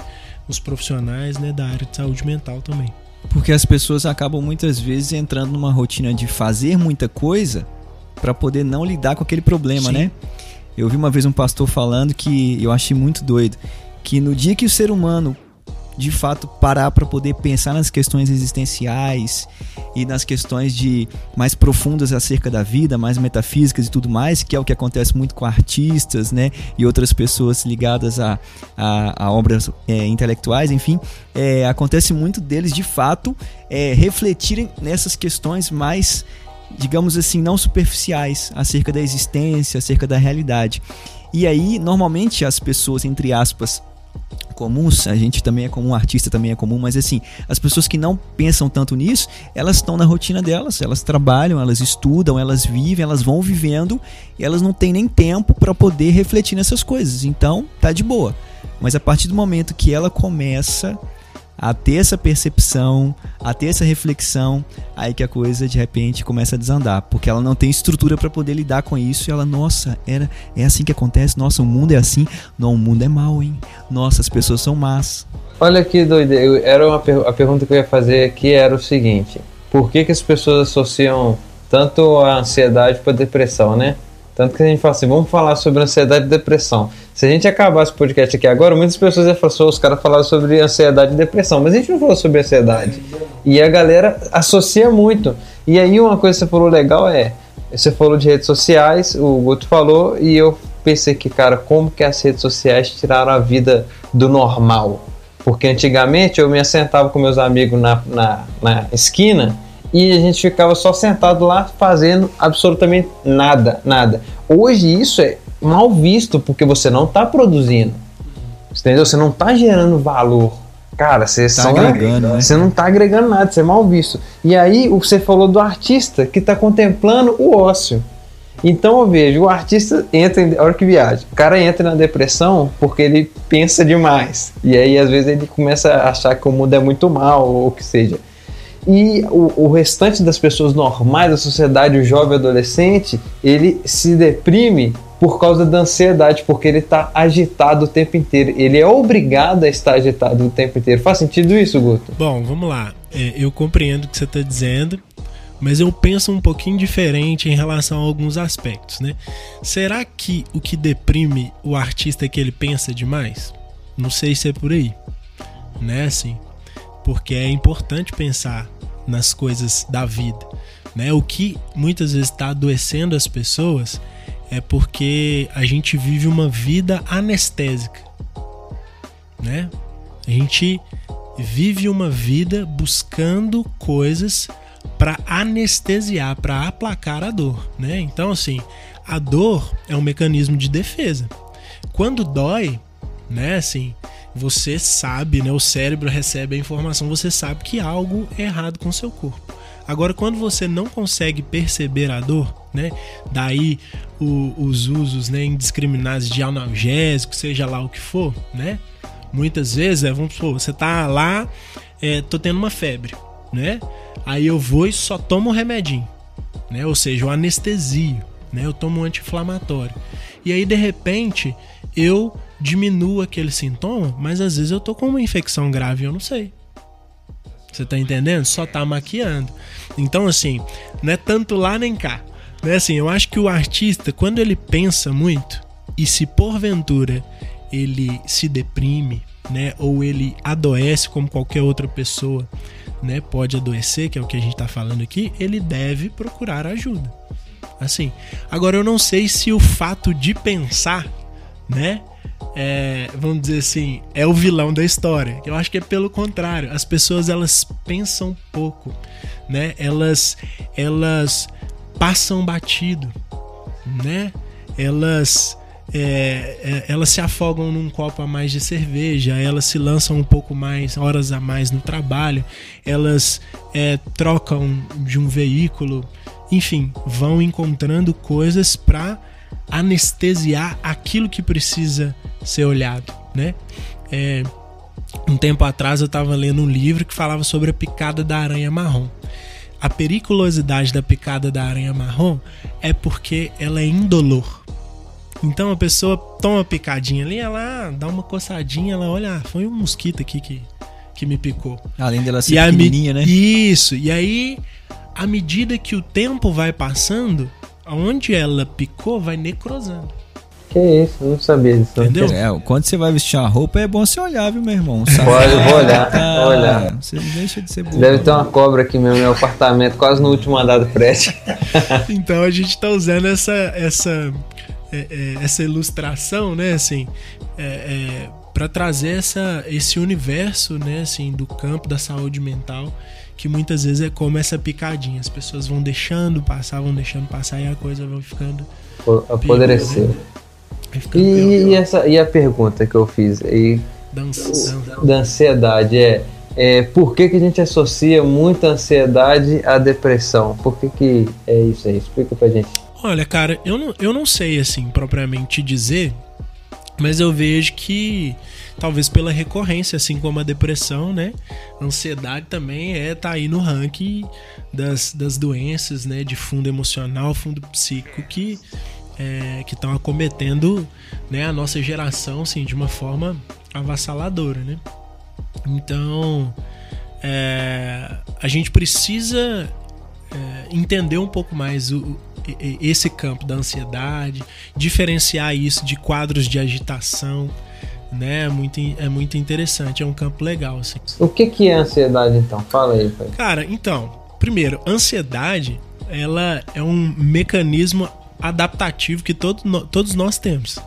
os profissionais, né, da área de saúde mental também. Porque as pessoas acabam muitas vezes entrando numa rotina de fazer muita coisa para poder não lidar com aquele problema, Sim. né? Eu vi uma vez um pastor falando que eu achei muito doido, que no dia que o ser humano de fato parar para poder pensar nas questões existenciais e nas questões de mais profundas acerca da vida, mais metafísicas e tudo mais, que é o que acontece muito com artistas, né, e outras pessoas ligadas a, a, a obras é, intelectuais, enfim, é, acontece muito deles de fato é, refletirem nessas questões mais digamos assim, não superficiais acerca da existência, acerca da realidade. E aí, normalmente, as pessoas, entre aspas, comuns, a gente também é comum, artista também é comum, mas assim, as pessoas que não pensam tanto nisso, elas estão na rotina delas, elas trabalham, elas estudam, elas vivem, elas vão vivendo e elas não têm nem tempo para poder refletir nessas coisas. Então, tá de boa. Mas a partir do momento que ela começa a ter essa percepção, a ter essa reflexão, aí que a coisa de repente começa a desandar, porque ela não tem estrutura para poder lidar com isso e ela, nossa, era é assim que acontece, nossa, o mundo é assim, não, o mundo é mal, hein? Nossa, as pessoas são más. Olha que doideira, era uma a pergunta que eu ia fazer aqui era o seguinte: por que que as pessoas associam tanto a ansiedade com a depressão, né? Tanto que a gente fala assim, vamos falar sobre ansiedade e depressão. Se a gente acabar esse podcast aqui agora, muitas pessoas iam falar, os caras falaram sobre ansiedade e depressão, mas a gente não falou sobre ansiedade. E a galera associa muito. E aí uma coisa que você falou legal é, você falou de redes sociais, o Guto falou, e eu pensei que, cara, como que as redes sociais tiraram a vida do normal? Porque antigamente eu me assentava com meus amigos na, na, na esquina e a gente ficava só sentado lá fazendo absolutamente nada, nada. Hoje isso é mal visto porque você não está produzindo. Entendeu? Você não está gerando valor. Cara, você, tá agregando, né? você não está agregando nada, você é mal visto. E aí você falou do artista que está contemplando o ócio. Então eu vejo, o artista entra em. hora que viaja, o cara entra na depressão porque ele pensa demais. E aí às vezes ele começa a achar que o mundo é muito mal, ou o que seja. E o, o restante das pessoas normais da sociedade, o jovem adolescente, ele se deprime por causa da ansiedade, porque ele está agitado o tempo inteiro. Ele é obrigado a estar agitado o tempo inteiro. Faz sentido isso, Guto? Bom, vamos lá. É, eu compreendo o que você está dizendo, mas eu penso um pouquinho diferente em relação a alguns aspectos, né? Será que o que deprime o artista é que ele pensa demais? Não sei se é por aí, né? Assim, porque é importante pensar nas coisas da vida. Né? O que muitas vezes está adoecendo as pessoas é porque a gente vive uma vida anestésica. Né? A gente vive uma vida buscando coisas para anestesiar, para aplacar a dor, né? Então assim, a dor é um mecanismo de defesa. Quando dói, né, assim, você sabe, né? O cérebro recebe a informação, você sabe que algo é errado com o seu corpo. Agora, quando você não consegue perceber a dor, né? Daí o, os usos né, indiscriminados de analgésico, seja lá o que for, né? Muitas vezes, é, vamos supor, você tá lá, é, tô tendo uma febre, né? Aí eu vou e só tomo um remedinho, né? Ou seja, o anestesio, né? Eu tomo um anti-inflamatório. E aí, de repente, eu diminuo aquele sintoma, mas às vezes eu tô com uma infecção grave e eu não sei. Você tá entendendo? Só tá maquiando. Então, assim, não é tanto lá nem cá. Né? Assim, eu acho que o artista, quando ele pensa muito, e se porventura ele se deprime, né, ou ele adoece como qualquer outra pessoa, né, pode adoecer, que é o que a gente está falando aqui, ele deve procurar ajuda. Assim, agora eu não sei se o fato de pensar, né, é, vamos dizer assim, é o vilão da história. Eu acho que é pelo contrário. As pessoas elas pensam pouco, né? Elas elas passam batido, né? Elas é, é, elas se afogam num copo a mais de cerveja, elas se lançam um pouco mais, horas a mais no trabalho, elas é, trocam de um veículo, enfim, vão encontrando coisas para anestesiar aquilo que precisa ser olhado, né? É, um tempo atrás eu estava lendo um livro que falava sobre a picada da aranha marrom. A periculosidade da picada da aranha marrom é porque ela é indolor. Então a pessoa toma uma picadinha ali, ela dá uma coçadinha, ela olha, ah, foi um mosquito aqui que, que me picou. Além dela ser e pequenininha, né? Isso. E aí, à medida que o tempo vai passando, onde ela picou vai necrosando. Que isso, não sabia disso. Entendeu? É, quando você vai vestir a roupa, é bom você olhar, viu, meu irmão? Sabe? Pode, vou olhar, tá... vou olhar. Você deixa de ser. Deve ter uma cobra aqui mesmo no meu apartamento, quase no último andar do prédio. <laughs> então a gente tá usando essa, essa, é, é, essa ilustração, né, assim, é, é para trazer essa, esse universo, né, assim, do campo da saúde mental que muitas vezes é como essa picadinha. As pessoas vão deixando passar, vão deixando passar e a coisa vai ficando. Né? E, e, essa, e a pergunta que eu fiz aí dança, da ansiedade é, é por que, que a gente associa muita ansiedade à depressão? Por que, que é isso aí? Explica pra gente. Olha, cara, eu não, eu não sei assim propriamente dizer, mas eu vejo que talvez pela recorrência, assim como a depressão, né? A ansiedade também é tá aí no ranking das, das doenças, né? De fundo emocional, fundo psíquico que é, que estão acometendo né, a nossa geração assim, de uma forma avassaladora, né? Então é, a gente precisa é, entender um pouco mais o, esse campo da ansiedade, diferenciar isso de quadros de agitação, né? É muito, é muito interessante, é um campo legal. Assim. O que, que é ansiedade, então? Fala aí, pai. Cara, então, primeiro, ansiedade ela é um mecanismo adaptativo que todo, todos nós temos.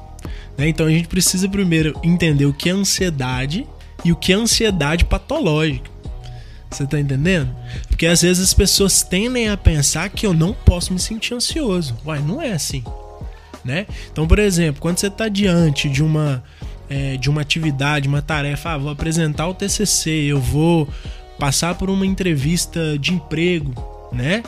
Né? Então a gente precisa primeiro entender o que é ansiedade e o que é ansiedade patológica. Você tá entendendo? Porque às vezes as pessoas tendem a pensar que eu não posso me sentir ansioso. Uai, não é assim. Né? Então, por exemplo, quando você está diante de uma é, de uma atividade, uma tarefa, ah, vou apresentar o TCC, eu vou passar por uma entrevista de emprego, né?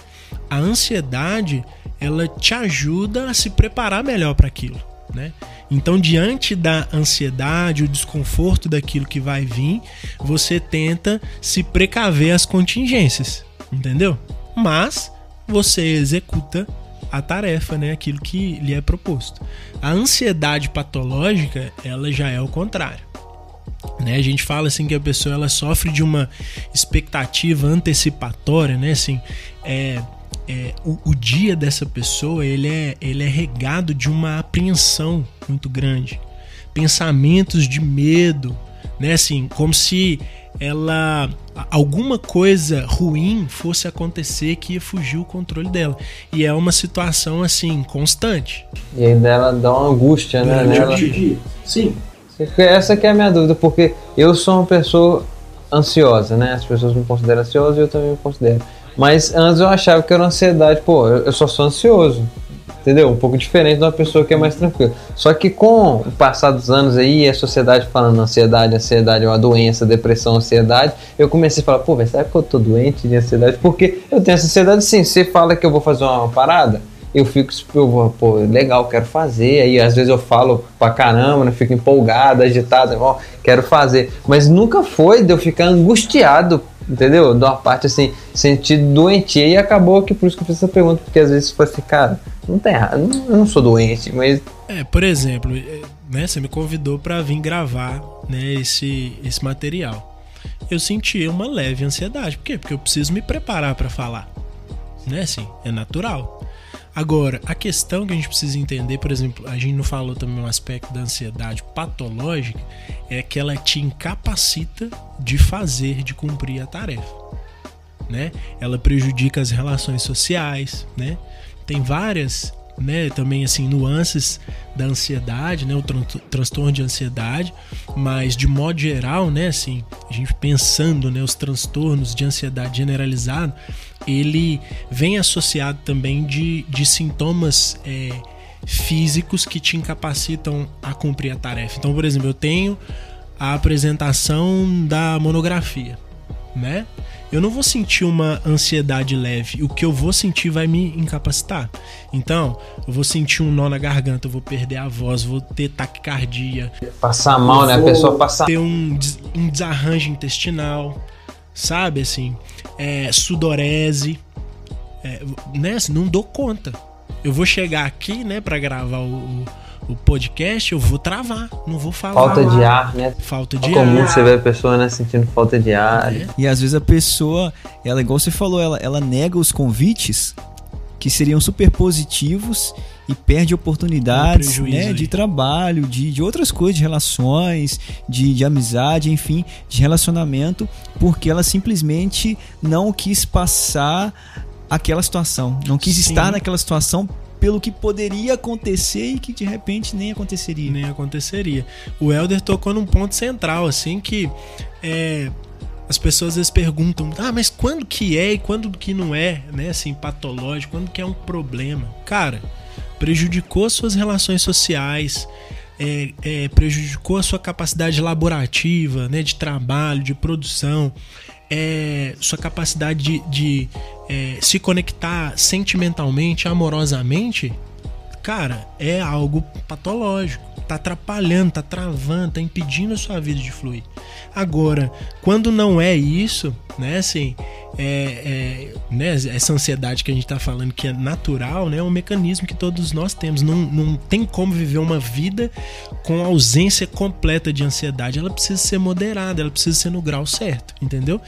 A ansiedade ela te ajuda a se preparar melhor para aquilo, né? Então, diante da ansiedade, o desconforto daquilo que vai vir, você tenta se precaver as contingências, entendeu? Mas você executa a tarefa, né, aquilo que lhe é proposto. A ansiedade patológica, ela já é o contrário. Né? A gente fala assim que a pessoa ela sofre de uma expectativa antecipatória, né? Assim, é, é, o, o, dia dessa pessoa ele é, ele é regado de uma apreensão muito grande, pensamentos de medo, né? Assim, como se ela alguma coisa ruim fosse acontecer que ia fugir o controle dela. E é uma situação assim constante. E aí dela dá uma angústia, né? Nela. Sim. Essa que é a minha dúvida, porque eu sou uma pessoa ansiosa, né? As pessoas me consideram ansioso e eu também me considero. Mas antes eu achava que era ansiedade, pô, eu só sou ansioso. entendeu? Um pouco diferente de uma pessoa que é mais tranquila. Só que com o passar dos anos aí, a sociedade falando ansiedade, ansiedade é uma doença, depressão, ansiedade, eu comecei a falar, pô, será que eu tô doente de ansiedade? Porque eu tenho essa ansiedade sim, você fala que eu vou fazer uma parada, eu fico, eu vou, pô, legal, quero fazer. Aí às vezes eu falo pra caramba, né? fico empolgado, agitado, ó, quero fazer. Mas nunca foi de eu ficar angustiado, entendeu? De uma parte assim, sentido doente. E acabou que por isso que eu fiz essa pergunta, porque às vezes fala assim, cara, não tá errado, eu não sou doente, mas. É, por exemplo, é, né, você me convidou para vir gravar né, esse, esse material. Eu senti uma leve ansiedade. Por quê? Porque eu preciso me preparar para falar. Né, assim, é natural. Agora, a questão que a gente precisa entender, por exemplo, a gente não falou também um aspecto da ansiedade patológica, é que ela te incapacita de fazer, de cumprir a tarefa. Né? Ela prejudica as relações sociais, né? Tem várias né, também assim nuances da ansiedade, né, o tran transtorno de ansiedade, mas de modo geral, né, assim, a gente pensando, né, os transtornos de ansiedade generalizado, ele vem associado também de, de sintomas é, físicos que te incapacitam a cumprir a tarefa. Então, por exemplo, eu tenho a apresentação da monografia, né? Eu não vou sentir uma ansiedade leve. O que eu vou sentir vai me incapacitar. Então, eu vou sentir um nó na garganta, eu vou perder a voz, vou ter taquicardia. Passar mal, né? A pessoa passar. Ter um, um desarranjo intestinal, sabe? Assim, é, sudorese. É, né? Assim, não dou conta. Eu vou chegar aqui, né, para gravar o, o podcast, eu vou travar, não vou falar. Falta de ar, né? Falta de é comum ar. você ver a pessoa né, sentindo falta de ar. É. E às vezes a pessoa, ela igual você falou, ela, ela nega os convites que seriam super positivos e perde oportunidades um né, de trabalho, de, de outras coisas, de relações, de, de amizade, enfim, de relacionamento, porque ela simplesmente não quis passar aquela situação, não quis Sim. estar naquela situação pelo que poderia acontecer e que de repente nem aconteceria. Nem aconteceria. O Elder tocou num ponto central, assim, que é, as pessoas às vezes perguntam, ah, mas quando que é e quando que não é, né, assim, patológico, quando que é um problema? Cara, prejudicou suas relações sociais, é, é, prejudicou a sua capacidade laborativa, né, de trabalho, de produção, é, sua capacidade de, de é, se conectar sentimentalmente, amorosamente, cara, é algo patológico. Tá atrapalhando, tá travando, tá impedindo a sua vida de fluir. Agora, quando não é isso, né, assim, é, é, né, essa ansiedade que a gente está falando que é natural, né, é um mecanismo que todos nós temos. Não, não tem como viver uma vida com ausência completa de ansiedade. Ela precisa ser moderada, ela precisa ser no grau certo, entendeu?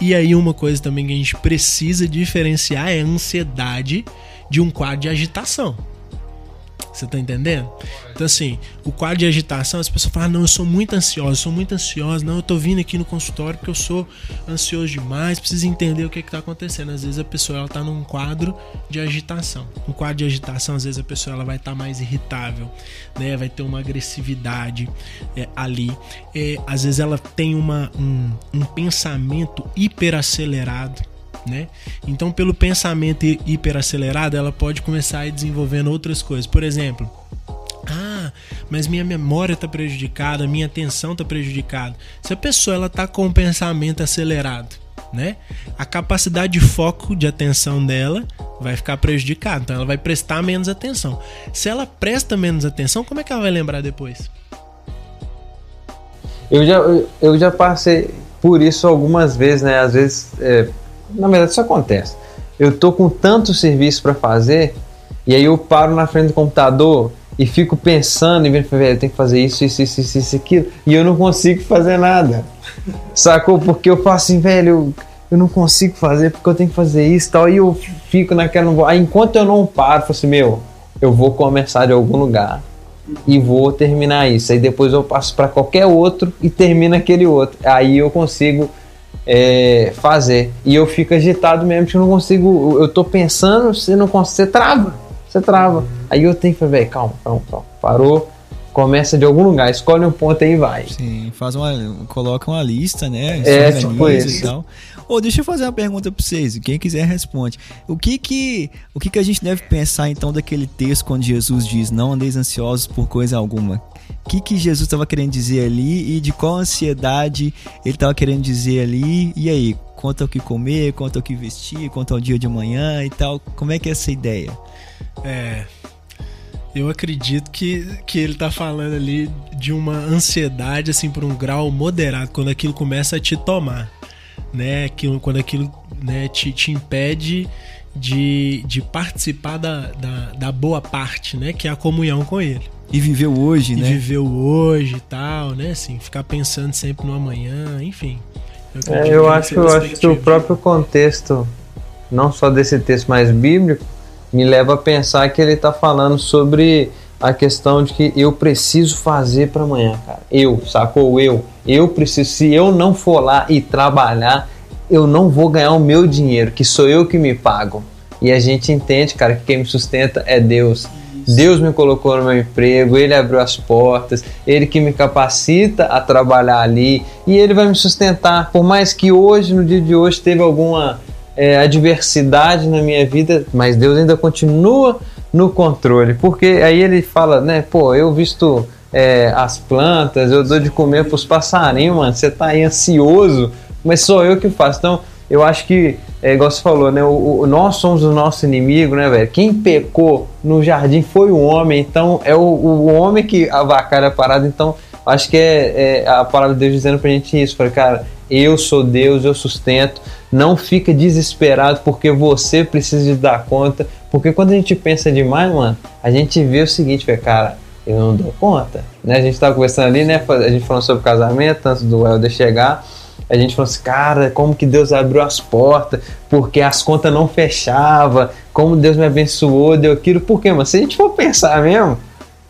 E aí uma coisa também que a gente precisa diferenciar é a ansiedade de um quadro de agitação. Você tá entendendo? Então, assim, o quadro de agitação, as pessoas falam: ah, não, eu sou muito ansiosa, eu sou muito ansiosa, não, eu tô vindo aqui no consultório porque eu sou ansioso demais, preciso entender o que, que tá acontecendo. Às vezes a pessoa ela tá num quadro de agitação. No quadro de agitação, às vezes a pessoa ela vai estar tá mais irritável, né? Vai ter uma agressividade é, ali. É, às vezes ela tem uma, um, um pensamento hiperacelerado né? Então, pelo pensamento hiperacelerado, ela pode começar a ir desenvolvendo outras coisas. Por exemplo, ah, mas minha memória está prejudicada, minha atenção está prejudicada. Se a pessoa ela tá com o pensamento acelerado, né? A capacidade de foco de atenção dela vai ficar prejudicada, então ela vai prestar menos atenção. Se ela presta menos atenção, como é que ela vai lembrar depois? Eu já, eu já passei por isso algumas vezes, né? Às vezes é, na verdade, isso acontece. Eu tô com tanto serviço para fazer e aí eu paro na frente do computador e fico pensando e vendo, velho, tem que fazer isso, isso, isso, isso, isso, aquilo, e eu não consigo fazer nada. <laughs> Sacou? Porque eu faço assim, velho, eu, eu não consigo fazer porque eu tenho que fazer isso tal, e eu fico naquela. Aí enquanto eu não paro, eu falo assim, meu, eu vou começar de algum lugar e vou terminar isso. Aí depois eu passo para qualquer outro e termino aquele outro. Aí eu consigo é, fazer. E eu fico agitado mesmo, porque eu não consigo. Eu tô pensando, você não consegue. Você trava. Você trava. Aí eu tenho que falar, velho, calma, calma, calma. Parou. Começa de algum lugar, escolhe um ponto aí e vai. Sim, faz uma, coloca uma lista, né? É, tipo isso. E tal. Ô, deixa eu fazer uma pergunta para vocês, quem quiser responde. O que que, o que que a gente deve pensar então daquele texto quando Jesus diz: "Não andeis ansiosos por coisa alguma"? Que que Jesus estava querendo dizer ali e de qual ansiedade ele estava querendo dizer ali? E aí, quanto ao que comer, quanto ao que vestir, quanto ao dia de amanhã e tal? Como é que é essa ideia? É, eu acredito que, que ele tá falando ali de uma ansiedade, assim, por um grau moderado, quando aquilo começa a te tomar, né? Aquilo, quando aquilo né, te, te impede de, de participar da, da, da boa parte, né? Que é a comunhão com ele. E viveu hoje, E né? viveu hoje e tal, né? Assim, ficar pensando sempre no amanhã, enfim. É, acredito eu acho, eu acho que o próprio contexto, não só desse texto mais bíblico, me leva a pensar que ele está falando sobre a questão de que eu preciso fazer para amanhã, cara. Eu, sacou? Eu. Eu preciso. Se eu não for lá e trabalhar, eu não vou ganhar o meu dinheiro, que sou eu que me pago. E a gente entende, cara, que quem me sustenta é Deus. Deus me colocou no meu emprego, Ele abriu as portas, Ele que me capacita a trabalhar ali e Ele vai me sustentar. Por mais que hoje, no dia de hoje, teve alguma é, adversidade na minha vida, mas Deus ainda continua no controle. Porque aí Ele fala, né, pô, eu visto é, as plantas, eu dou de comer para os passarinhos, mano, você tá aí ansioso, mas sou eu que faço. Então, eu acho que, é, igual você falou, né? O, o- nós somos o nosso inimigo, né, velho? Quem pecou no jardim foi o homem, então é o, o homem que avacalha a parada. Então, acho que é, é a palavra de Deus dizendo pra gente isso. Falei, cara, eu sou Deus, eu sustento. Não fica desesperado porque você precisa de dar conta. Porque quando a gente pensa demais, mano, a gente vê o seguinte, velho, cara, eu não dou conta. Né? A gente tava conversando ali, né? A gente falando sobre casamento antes do Helder chegar. A gente falou assim, cara, como que Deus abriu as portas, porque as contas não fechavam, como Deus me abençoou, deu aquilo. Por quê, mano? Se a gente for pensar mesmo,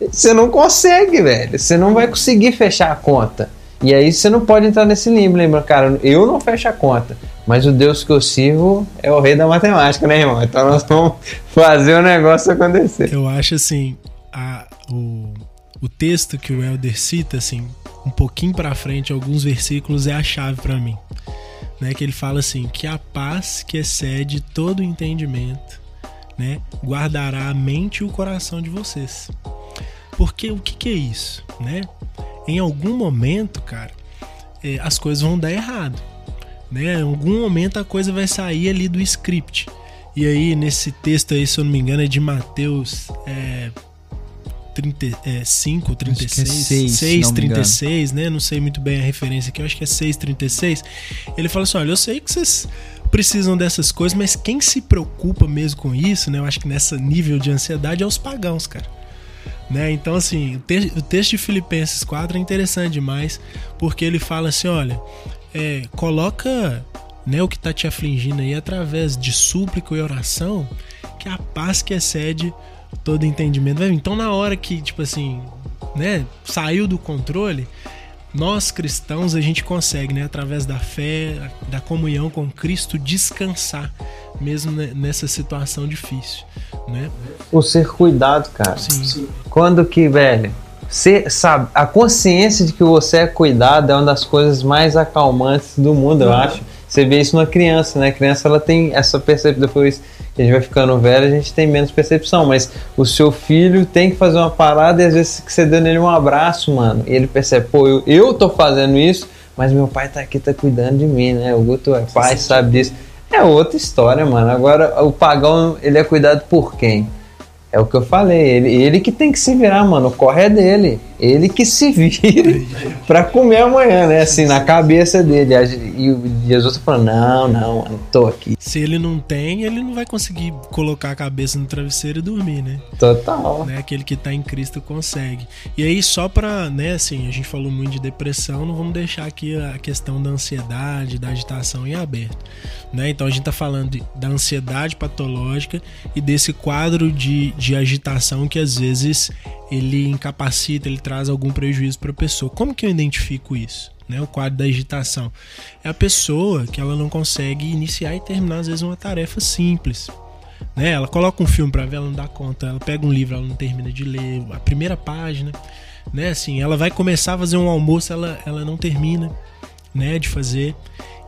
você não consegue, velho. Você não vai conseguir fechar a conta. E aí você não pode entrar nesse limbo, lembra, cara? Eu não fecho a conta, mas o Deus que eu sirvo é o rei da matemática, né, irmão? Então nós vamos fazer o negócio acontecer. Eu acho assim, a- o, o texto que o Elder cita, assim, um pouquinho pra frente, alguns versículos, é a chave pra mim. Né, que ele fala assim: que a paz que excede todo entendimento né, guardará a mente e o coração de vocês. Porque o que, que é isso? Né? Em algum momento, cara, eh, as coisas vão dar errado. Né? Em algum momento a coisa vai sair ali do script. E aí, nesse texto aí, se eu não me engano, é de Mateus é, 35, 36, Acho que é seis, se 6, não me engano. 36, né? Não sei muito bem a referência aqui, eu acho que é 6, 36. Ele fala assim: olha, eu sei que vocês precisam dessas coisas, mas quem se preocupa mesmo com isso, né? Eu acho que nessa nível de ansiedade é os pagãos, cara. Né? Então, assim, o, te- o texto de Filipenses 4 é interessante demais, porque ele fala assim: olha, é, coloca né, o que está te afligindo aí através de súplica e oração, que a paz que excede todo entendimento. Então, na hora que, tipo assim, né, saiu do controle, nós cristãos a gente consegue, né, através da fé, da comunhão com Cristo, descansar mesmo ne- nessa situação difícil, né? O ser cuidado, cara. Sim. Quando que, velho, você sabe, a consciência de que você é cuidado é uma das coisas mais acalmantes do mundo, eu acho. Você vê isso numa criança, né? A criança ela tem essa percepção, depois que a gente vai ficando velho, a gente tem menos percepção, mas o seu filho tem que fazer uma parada e às vezes que você deu nele um abraço, mano, e ele percebe, pô, eu, eu tô fazendo isso, mas meu pai tá aqui, tá cuidando de mim, né? O Guto é pai, sabe disso. É outra história, mano. Agora, o pagão, ele é cuidado por quem? É o que eu falei, ele, ele que tem que se virar, mano. O corre é dele. Ele que se vire pra comer amanhã, né? Assim, na cabeça dele. E Jesus tá falando: não, não, mano, tô aqui. Se ele não tem, ele não vai conseguir colocar a cabeça no travesseiro e dormir, né? Total. né? Aquele que tá em Cristo consegue. E aí, só pra, né, assim, a gente falou muito de depressão, não vamos deixar aqui a questão da ansiedade, da agitação em aberto. Né? Então a gente tá falando de- da ansiedade patológica e desse quadro de, de agitação que às vezes ele incapacita, ele traz algum prejuízo para a pessoa. Como que eu identifico isso? Né, o quadro da agitação é a pessoa que ela não consegue iniciar e terminar às vezes uma tarefa simples né? Ela coloca um filme pra ver, ela não dá conta. Ela pega um livro, ela não termina de ler a primeira página. né? Assim, ela vai começar a fazer um almoço, ela, ela não termina, né, de fazer.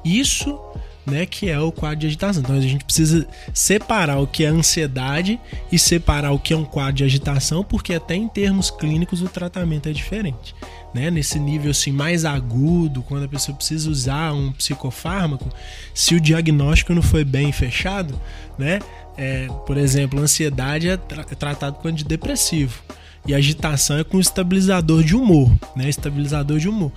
Isso né, que é o quadro de agitação. Então a gente precisa separar o que é ansiedade e separar o que é um quadro de agitação, porque até em termos clínicos o tratamento é diferente. Né? Nesse nível assim mais agudo, quando a pessoa precisa usar um psicofármaco, se o diagnóstico não foi bem fechado, né? É, por exemplo, ansiedade é, tra é tratado com antidepressivo e agitação é com estabilizador de humor, né? Estabilizador de humor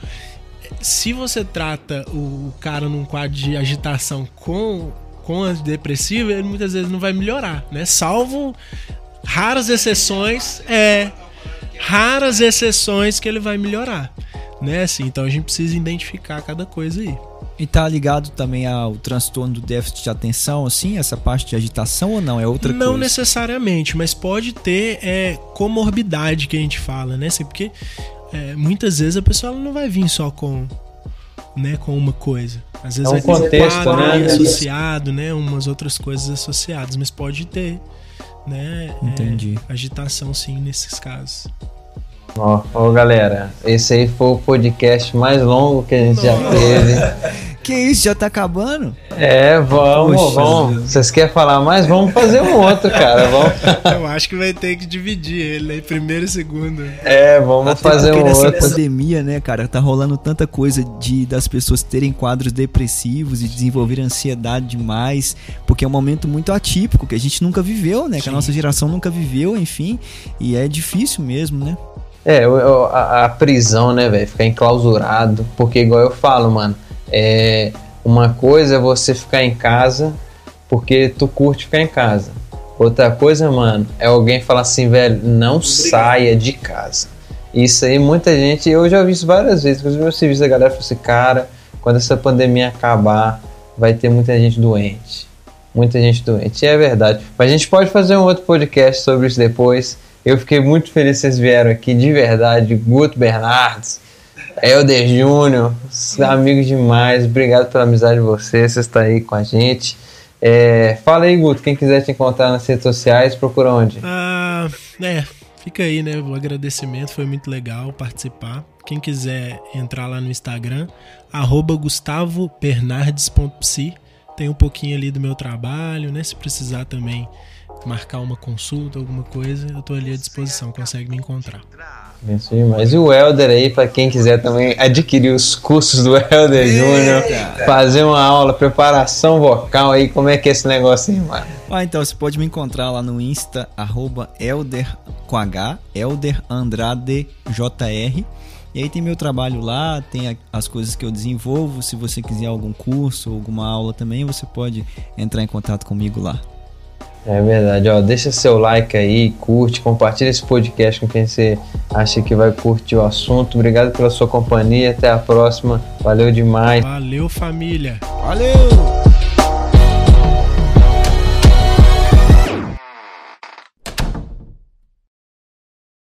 se você trata o cara num quadro de agitação com, com antidepressivo, ele muitas vezes não vai melhorar, né? Salvo raras exceções, é raras exceções que ele vai melhorar, né? Assim, então a gente precisa identificar cada coisa aí. E tá ligado também ao transtorno do déficit de atenção, assim, essa parte de agitação ou não? É outra não coisa? Não necessariamente, mas pode ter é, comorbidade que a gente fala, né? Assim, porque é, muitas vezes a pessoa não vai vir só com né, com uma coisa. Às vezes é um vai ter contexto, um quadro né? associado, né, umas outras coisas associadas, mas pode ter, né, Entendi. É, agitação sim nesses casos. Ó, ó, galera, esse aí foi o podcast mais longo que a gente já teve. <laughs> Que isso, já tá acabando? É, vamos, Poxa, vamos. Vocês querem falar mais? Vamos fazer um outro, cara. Vamos. <laughs> Eu acho que vai ter que dividir ele aí, primeiro e segundo. É, vamos Até fazer um nessa outro. pandemia, né, cara, tá rolando tanta coisa de das pessoas terem quadros depressivos e desenvolver ansiedade demais, porque é um momento muito atípico que a gente nunca viveu, né, que a Sim. nossa geração nunca viveu, enfim, e é difícil mesmo, né? É, eu- eu- a, a prisão, né, velho? Ficar enclausurado. Porque, igual eu falo, mano, é, uma coisa é você ficar em casa porque tu curte ficar em casa. Outra coisa, mano, é alguém falar assim, velho, não saia de casa. Isso aí, muita gente, eu já vi isso várias vezes, inclusive meu serviço, a galera falou assim, cara, quando essa pandemia acabar, vai ter muita gente doente. Muita gente doente. E é verdade. Mas a gente pode fazer um outro podcast sobre isso depois. Eu fiquei muito feliz que vocês vieram aqui, de verdade. Guto Bernardes, Helder Júnior, amigos demais. Obrigado pela amizade de vocês, vocês estão aí com a gente. É, fala aí, Guto, quem quiser te encontrar nas redes sociais, procura onde? Ah, é, fica aí, né? O agradecimento, foi muito legal participar. Quem quiser entrar lá no Instagram, arroba gustavobernardes.psi. Tem um pouquinho ali do meu trabalho, né? Se precisar também marcar uma consulta, alguma coisa, eu tô ali à disposição, consegue me encontrar. Isso demais. E o Helder aí, para quem quiser também adquirir os cursos do Helder Júnior, fazer uma aula, preparação vocal aí, como é que é esse negócio aí, mano? Ah, então você pode me encontrar lá no Insta, arroba Elder com H, Elder Andrade JR. E aí tem meu trabalho lá, tem as coisas que eu desenvolvo. Se você quiser algum curso, alguma aula também, você pode entrar em contato comigo lá. É verdade, ó, deixa seu like aí, curte, compartilha esse podcast com quem você acha que vai curtir o assunto. Obrigado pela sua companhia, até a próxima. Valeu demais. Valeu, família! Valeu!